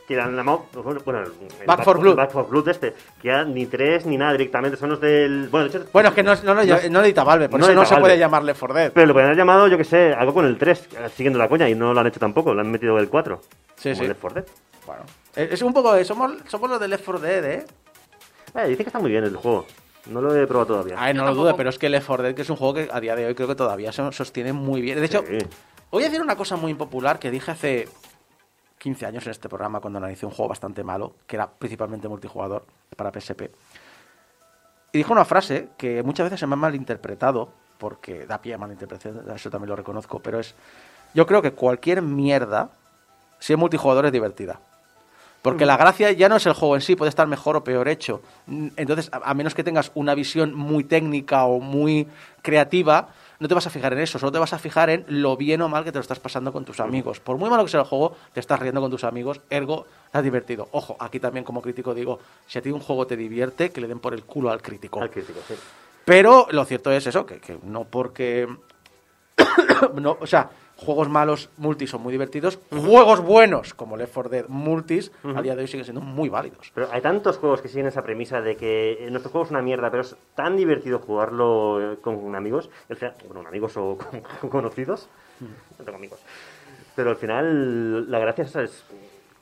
que le han llamado, bueno, el, el Back 4 Blood. Back 4 Blood este, que ya ni 3 ni nada directamente, son los del... Bueno, de hecho, Bueno, es que no, no, lo, no lo edita Valve, por no eso no se Valve. puede llamarle For Dead. pero lo podrían haber llamado, yo que sé, algo con el 3, eh, siguiendo la coña, y no lo han hecho tampoco, lo han metido el 4. Sí, como sí. Left 4 Dead. Bueno, es un poco. Somos, somos los de Left 4 Dead, ¿eh? Eh, dicen que está muy bien el juego, no lo he probado todavía. Ay, no Yo lo dude, pero es que Left 4 Dead, que es un juego que a día de hoy creo que todavía se sostiene muy bien. De hecho, Sí. voy a decir una cosa muy impopular que dije hace 15 años en este programa cuando analicé un juego bastante malo, que era principalmente multijugador para PSP. Y dije una frase que muchas veces se me ha malinterpretado, porque da pie a malinterpretación, eso también lo reconozco, pero es, yo creo que cualquier mierda, si es multijugador, es divertida. Porque la gracia ya no es el juego en sí, puede estar mejor o peor hecho. Entonces, a menos que tengas una visión muy técnica o muy creativa, no te vas a fijar en eso, solo te vas a fijar en lo bien o mal que te lo estás pasando con tus amigos. Por muy malo que sea el juego, te estás riendo con tus amigos, ergo, estás divertido. Ojo, aquí también como crítico digo, si a ti un juego te divierte, que le den por el culo al crítico. Al crítico, sí. Pero lo cierto es eso, que, que no porque... no, o sea, juegos malos multis son muy divertidos, juegos buenos como Left 4 Dead multis a día de hoy siguen siendo muy válidos. Pero hay tantos juegos que siguen esa premisa de que eh, nuestro juego es una mierda, pero es tan divertido jugarlo eh, con amigos, bueno, con amigos o con, con conocidos, no tengo amigos. Pero al final la gracia es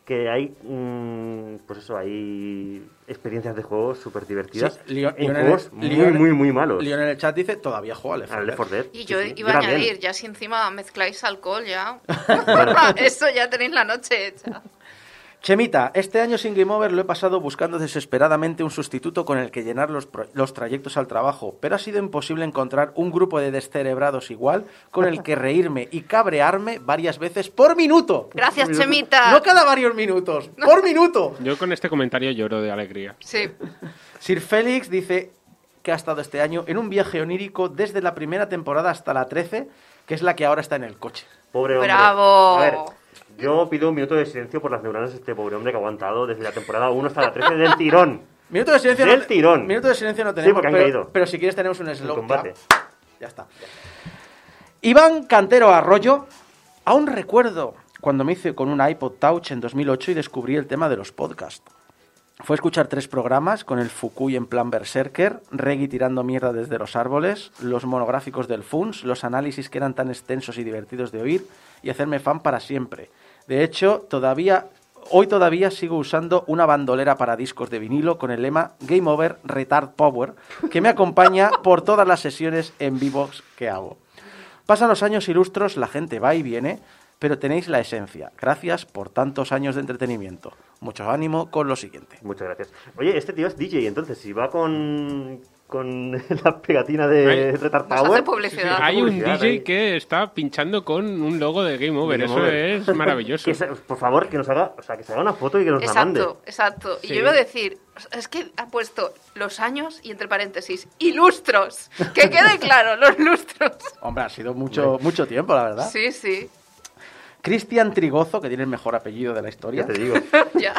que hay, mm, pues eso, hay experiencias de juegos súper divertidas Sí, Leon- en Leon- juegos muy, Leon- muy, muy malos. Leon en el chat dice, todavía juega Left 4 Al. Left 4 Dead. Y yo sí, iba a añadir, ya si encima mezcláis alcohol, ya. Eso ya tenéis la noche hecha. Chemita, este año sin Game Over lo he pasado buscando desesperadamente un sustituto con el que llenar los, los trayectos al trabajo, pero ha sido imposible encontrar un grupo de descerebrados igual con el que reírme y cabrearme varias veces por minuto. Gracias, Chemita. No cada varios minutos, por minuto. Yo con este comentario lloro de alegría. Sí. Sir Félix dice que ha estado este año en un viaje onírico desde la primera temporada hasta la 13, que es la que ahora está en el coche. Pobre hombre. Bravo. A ver, yo pido un minuto de silencio por las neuronas de este pobre hombre que ha aguantado desde la temporada 1 hasta la 13 del tirón. Minuto de silencio Del no, tirón. Minuto de silencio no tenemos, porque han pero, caído. pero si quieres tenemos un slow. combate. Ya, ya está. Iván Cantero Arroyo, aún recuerdo cuando me hice con un iPod Touch en 2008 y descubrí el tema de los podcasts. Fue escuchar tres programas con el Fukui en plan Berserker, Reggie tirando mierda desde los árboles, los monográficos del FUNS, los análisis que eran tan extensos y divertidos de oír y hacerme fan para siempre. De hecho, todavía hoy todavía sigo usando una bandolera para discos de vinilo con el lema Game Over Retard Power, que me acompaña por todas las sesiones en vivo que hago. Pasan los años ilustros, la gente va y viene, pero tenéis la esencia. Gracias por tantos años de entretenimiento. Mucho ánimo con lo siguiente. Muchas gracias. Oye, este tío es DJ, entonces, si va con, con la pegatina de Ay. Retard Nos hace Power... publicidad. Hay un publicidad DJ ahí. que está pinchando con un logo de Game Over. Game Eso Over. es maravilloso. se- por favor, que nos haga, o sea, que se haga una foto y que nos la mande. Exacto, exacto. Y yo iba a decir, es que ha puesto los años y entre paréntesis, ilustros. Que quede claro, los lustros. Hombre, ha sido mucho, mucho tiempo, la verdad. Sí, sí, Cristian Trigozo, que tiene el mejor apellido de la historia. Ya te digo. ya.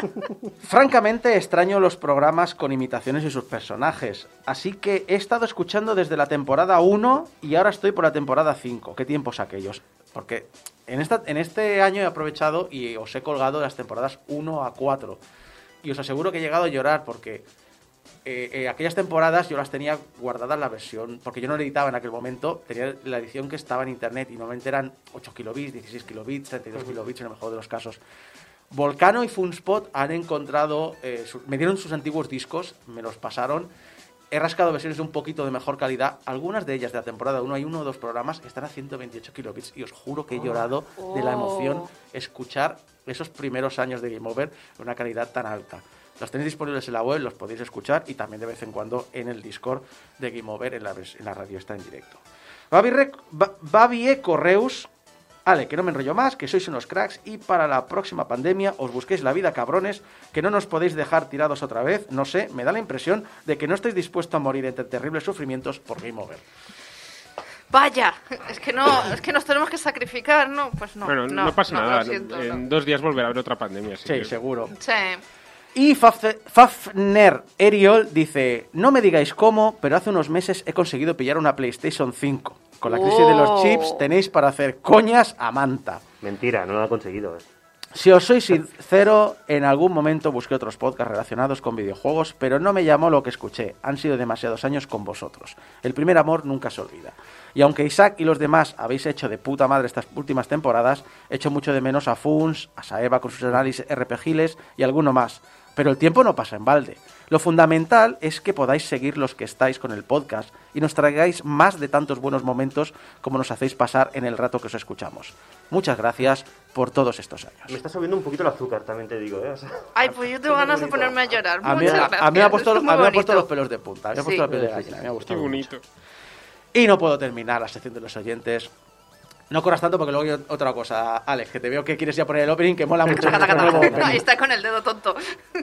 Francamente, extraño los programas con imitaciones y sus personajes. Así que he estado escuchando desde la temporada 1 y ahora estoy por la temporada 5. ¿Qué tiempos aquellos? Porque en, esta, en este año he aprovechado y os he colgado las temporadas 1 a 4. Y os aseguro que he llegado a llorar porque eh, eh, aquellas temporadas yo las tenía guardadas la versión, porque yo no la editaba en aquel momento, tenía la edición que estaba en internet y normalmente eran 8 kilobits, 16 kilobits, 32 kilobits en el mejor de los casos. Volcano y Funspot han encontrado, eh, su- me dieron sus antiguos discos, me los pasaron. He rascado versiones de un poquito de mejor calidad. Algunas de ellas de la temporada 1, hay uno o dos programas que están a 128 kilobits. Y os juro que he llorado de la emoción Oh. escuchar esos primeros años de Game Over en una calidad tan alta. Los tenéis disponibles en la web, los podéis escuchar y también de vez en cuando en el Discord de Game Over en la, en la radio está en directo. Babi, Rec- Ba- Babi E. Correus Ale, que no me enrollo más, que sois unos cracks y para la próxima pandemia os busquéis la vida, cabrones, que no nos podéis dejar tirados otra vez. No sé, me da la impresión de que no estáis dispuestos a morir entre terribles sufrimientos por Game Over. Vaya, es que no, es que nos tenemos que sacrificar, ¿no? Pues no. bueno, no, pasa no, nada. siento, en no. dos días volverá a haber otra pandemia. así Sí, que- seguro. Sí. Y Faf- Fafner Eriol dice, no me digáis cómo, pero hace unos meses he conseguido pillar una PlayStation 5. Con la crisis de los chips tenéis para hacer coñas a manta. Mentira, no lo ha conseguido. eh. Si os soy sincero, en algún momento busqué otros podcasts relacionados con videojuegos, pero no me llamó lo que escuché. Han sido demasiados años con vosotros. El primer amor nunca se olvida. Y aunque Isaac y los demás habéis hecho de puta madre estas últimas temporadas, echo mucho de menos a Funs, a Saeva con sus análisis RPGiles y alguno más. Pero el tiempo no pasa en balde. Lo fundamental es que podáis seguir los que estáis con el podcast y nos traigáis más de tantos buenos momentos como nos hacéis pasar en el rato que os escuchamos. Muchas gracias por todos estos años. Me está subiendo un poquito el azúcar, también te digo. ¿eh? O sea, Ay, pues yo tengo Qué ganas de bonito. ponerme a llorar. A mí, Muchas a- gracias. a mí me ha puesto, me ha puesto bonito. los pelos de punta. Me ha Sí. puesto la piel de Sí, sí, gallina. sí. Me ha Qué gustado bonito. mucho. Y no puedo terminar la sección de los oyentes. No corras tanto porque luego hay otra cosa, Alex, que te veo que quieres ya poner el opening, que mola mucho. Ahí está con el dedo tonto.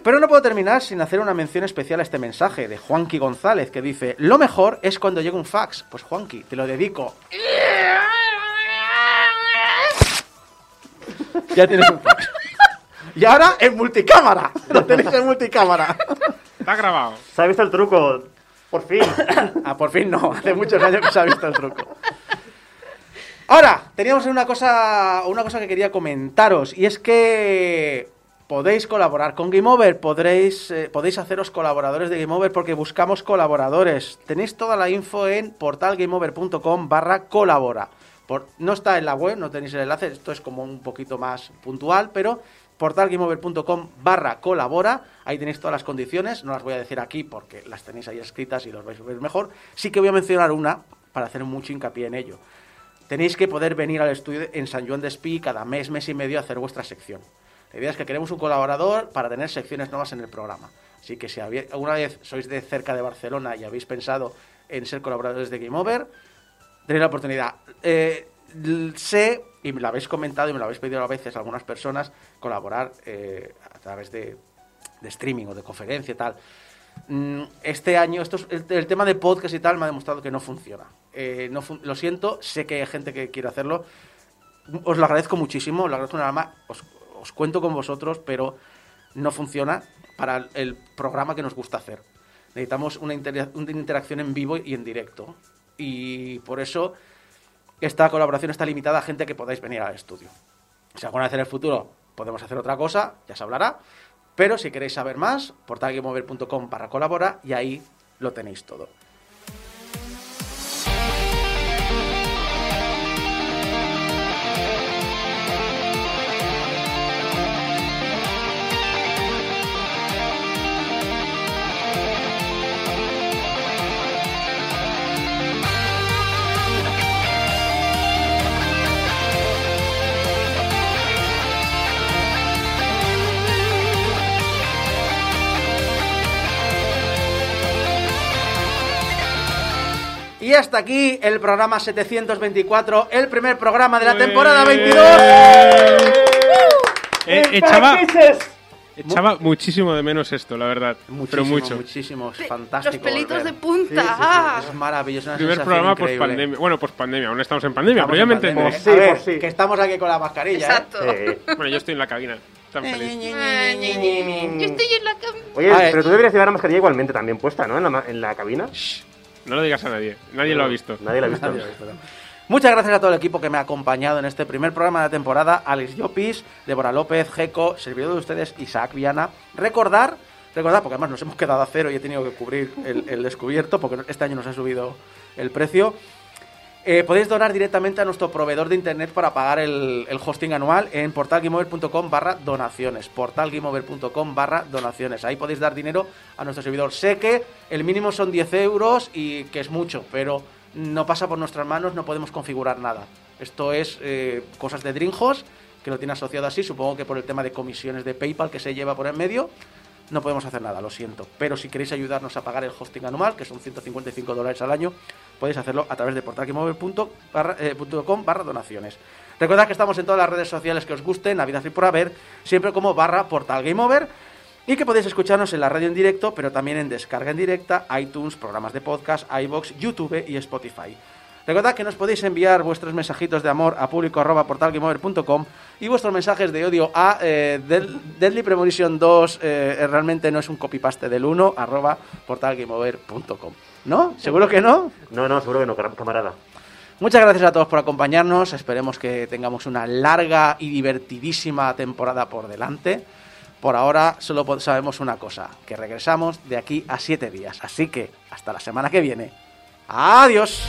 Pero no puedo terminar sin hacer una mención especial a este mensaje de Juanqui González, que dice, lo mejor es cuando llega un fax. Pues Juanqui, te lo dedico. Ya tienes un fax. Y ahora en multicámara. Lo tenéis en multicámara. Está grabado. ¿Se ha visto el truco? Por fin. Ah, por fin no. Hace muchos años que se ha visto el truco. Ahora, teníamos una cosa, una cosa que quería comentaros. Y es que podéis colaborar con Game Over. Eh, podéis haceros colaboradores de Game Over porque buscamos colaboradores. Tenéis toda la info en portalgameover.com barra colabora. Por, no está en la web, no tenéis el enlace. Esto es como un poquito más puntual, pero portalgameover.com barra colabora. Ahí tenéis todas las condiciones. No las voy a decir aquí porque las tenéis ahí escritas y los vais a ver mejor. Sí que voy a mencionar una para hacer mucho hincapié en ello. Tenéis que poder venir al estudio en San Juan de Espí cada mes, mes y medio a hacer vuestra sección. La idea es que queremos un colaborador para tener secciones nuevas en el programa. Así que si alguna vez sois de cerca de Barcelona y habéis pensado en ser colaboradores de Game Over, tenéis la oportunidad. Eh, sé, y me lo habéis comentado y me lo habéis pedido a veces algunas personas, colaborar eh, a través de, de streaming o de conferencia y tal. Mm, Este año, esto es- el, el tema de podcast y tal me ha demostrado que no funciona. Eh, no lo siento, sé que hay gente que quiere hacerlo. Os lo agradezco muchísimo, os lo agradezco una alma. Os, os cuento con vosotros, pero no funciona para el, programa que nos gusta hacer. Necesitamos una interacción en vivo y en directo. Y por eso esta colaboración está limitada a gente que podáis venir al estudio. Si alguna vez en el futuro podemos hacer otra cosa, ya se hablará. Pero si queréis saber más, portalgameover.com para colaborar y ahí lo tenéis todo. Hasta aquí el programa 724, el primer programa de la temporada 22. Eh, echaba, echaba muchísimo de menos esto, la verdad. Muchísimo, pero mucho. muchísimo, es Los fantástico. pelitos volver. de punta. Sí, sí, sí, ah. Es maravilloso. una Primer programa post pandemia. Bueno, post pandemia, aún estamos en pandemia, Estamos pero ya me entendéis. Pues que estamos aquí con la mascarilla, ¿eh? Exacto. Eh, Bueno, yo estoy en la cabina. Tan feliz. Yo estoy en la cama. Oye, pero tú deberías llevar la mascarilla igualmente también puesta, ¿no? En la, en la cabina. No lo digas a nadie. Nadie lo ha visto. Nadie la ha visto. Muchas gracias a todo el equipo que me ha acompañado en este primer programa de la temporada. Alex Llopis, Débora López, Geco, servidor de ustedes, Isaac Viana. Recordar, recordar, porque además nos hemos quedado a cero y he tenido que cubrir el, el descubierto, porque este año nos ha subido el precio. Eh, podéis donar directamente a nuestro proveedor de internet para pagar el, hosting anual en portalgameover.com barra donaciones. portalgameover.com barra donaciones. Ahí podéis dar dinero a nuestro servidor. Sé que el mínimo son 10 euros y que es mucho, pero no pasa por nuestras manos, no podemos configurar nada. Esto es eh, cosas de Dreamhost, que lo tiene asociado así, supongo que por el tema de comisiones de PayPal que se lleva por en medio. No podemos hacer nada, lo siento. Pero si queréis ayudarnos a pagar el hosting anual, que son 155 dólares al año, podéis hacerlo a través de portalgameover.com barra, donaciones. Recordad que estamos en todas las redes sociales que os gusten, Navidad y por haber, siempre como barra portalgameover. Y que podéis escucharnos en la radio en directo, pero también en descarga en directa, iTunes, programas de podcast, iBox, YouTube y Spotify. Recordad que nos podéis enviar vuestros mensajitos de amor a público arroba portalgameover.com y vuestros mensajes de odio a eh, Deadly Premonition 2 eh, realmente no es un copy-paste del 1 arroba portalgameover.com. ¿No? ¿Seguro que no? No, no, seguro que no, camarada. Muchas gracias a todos por acompañarnos. Esperemos que tengamos una larga y divertidísima temporada por delante. Por ahora solo sabemos una cosa, que regresamos de aquí a siete días. Así que hasta la semana que viene. Adiós.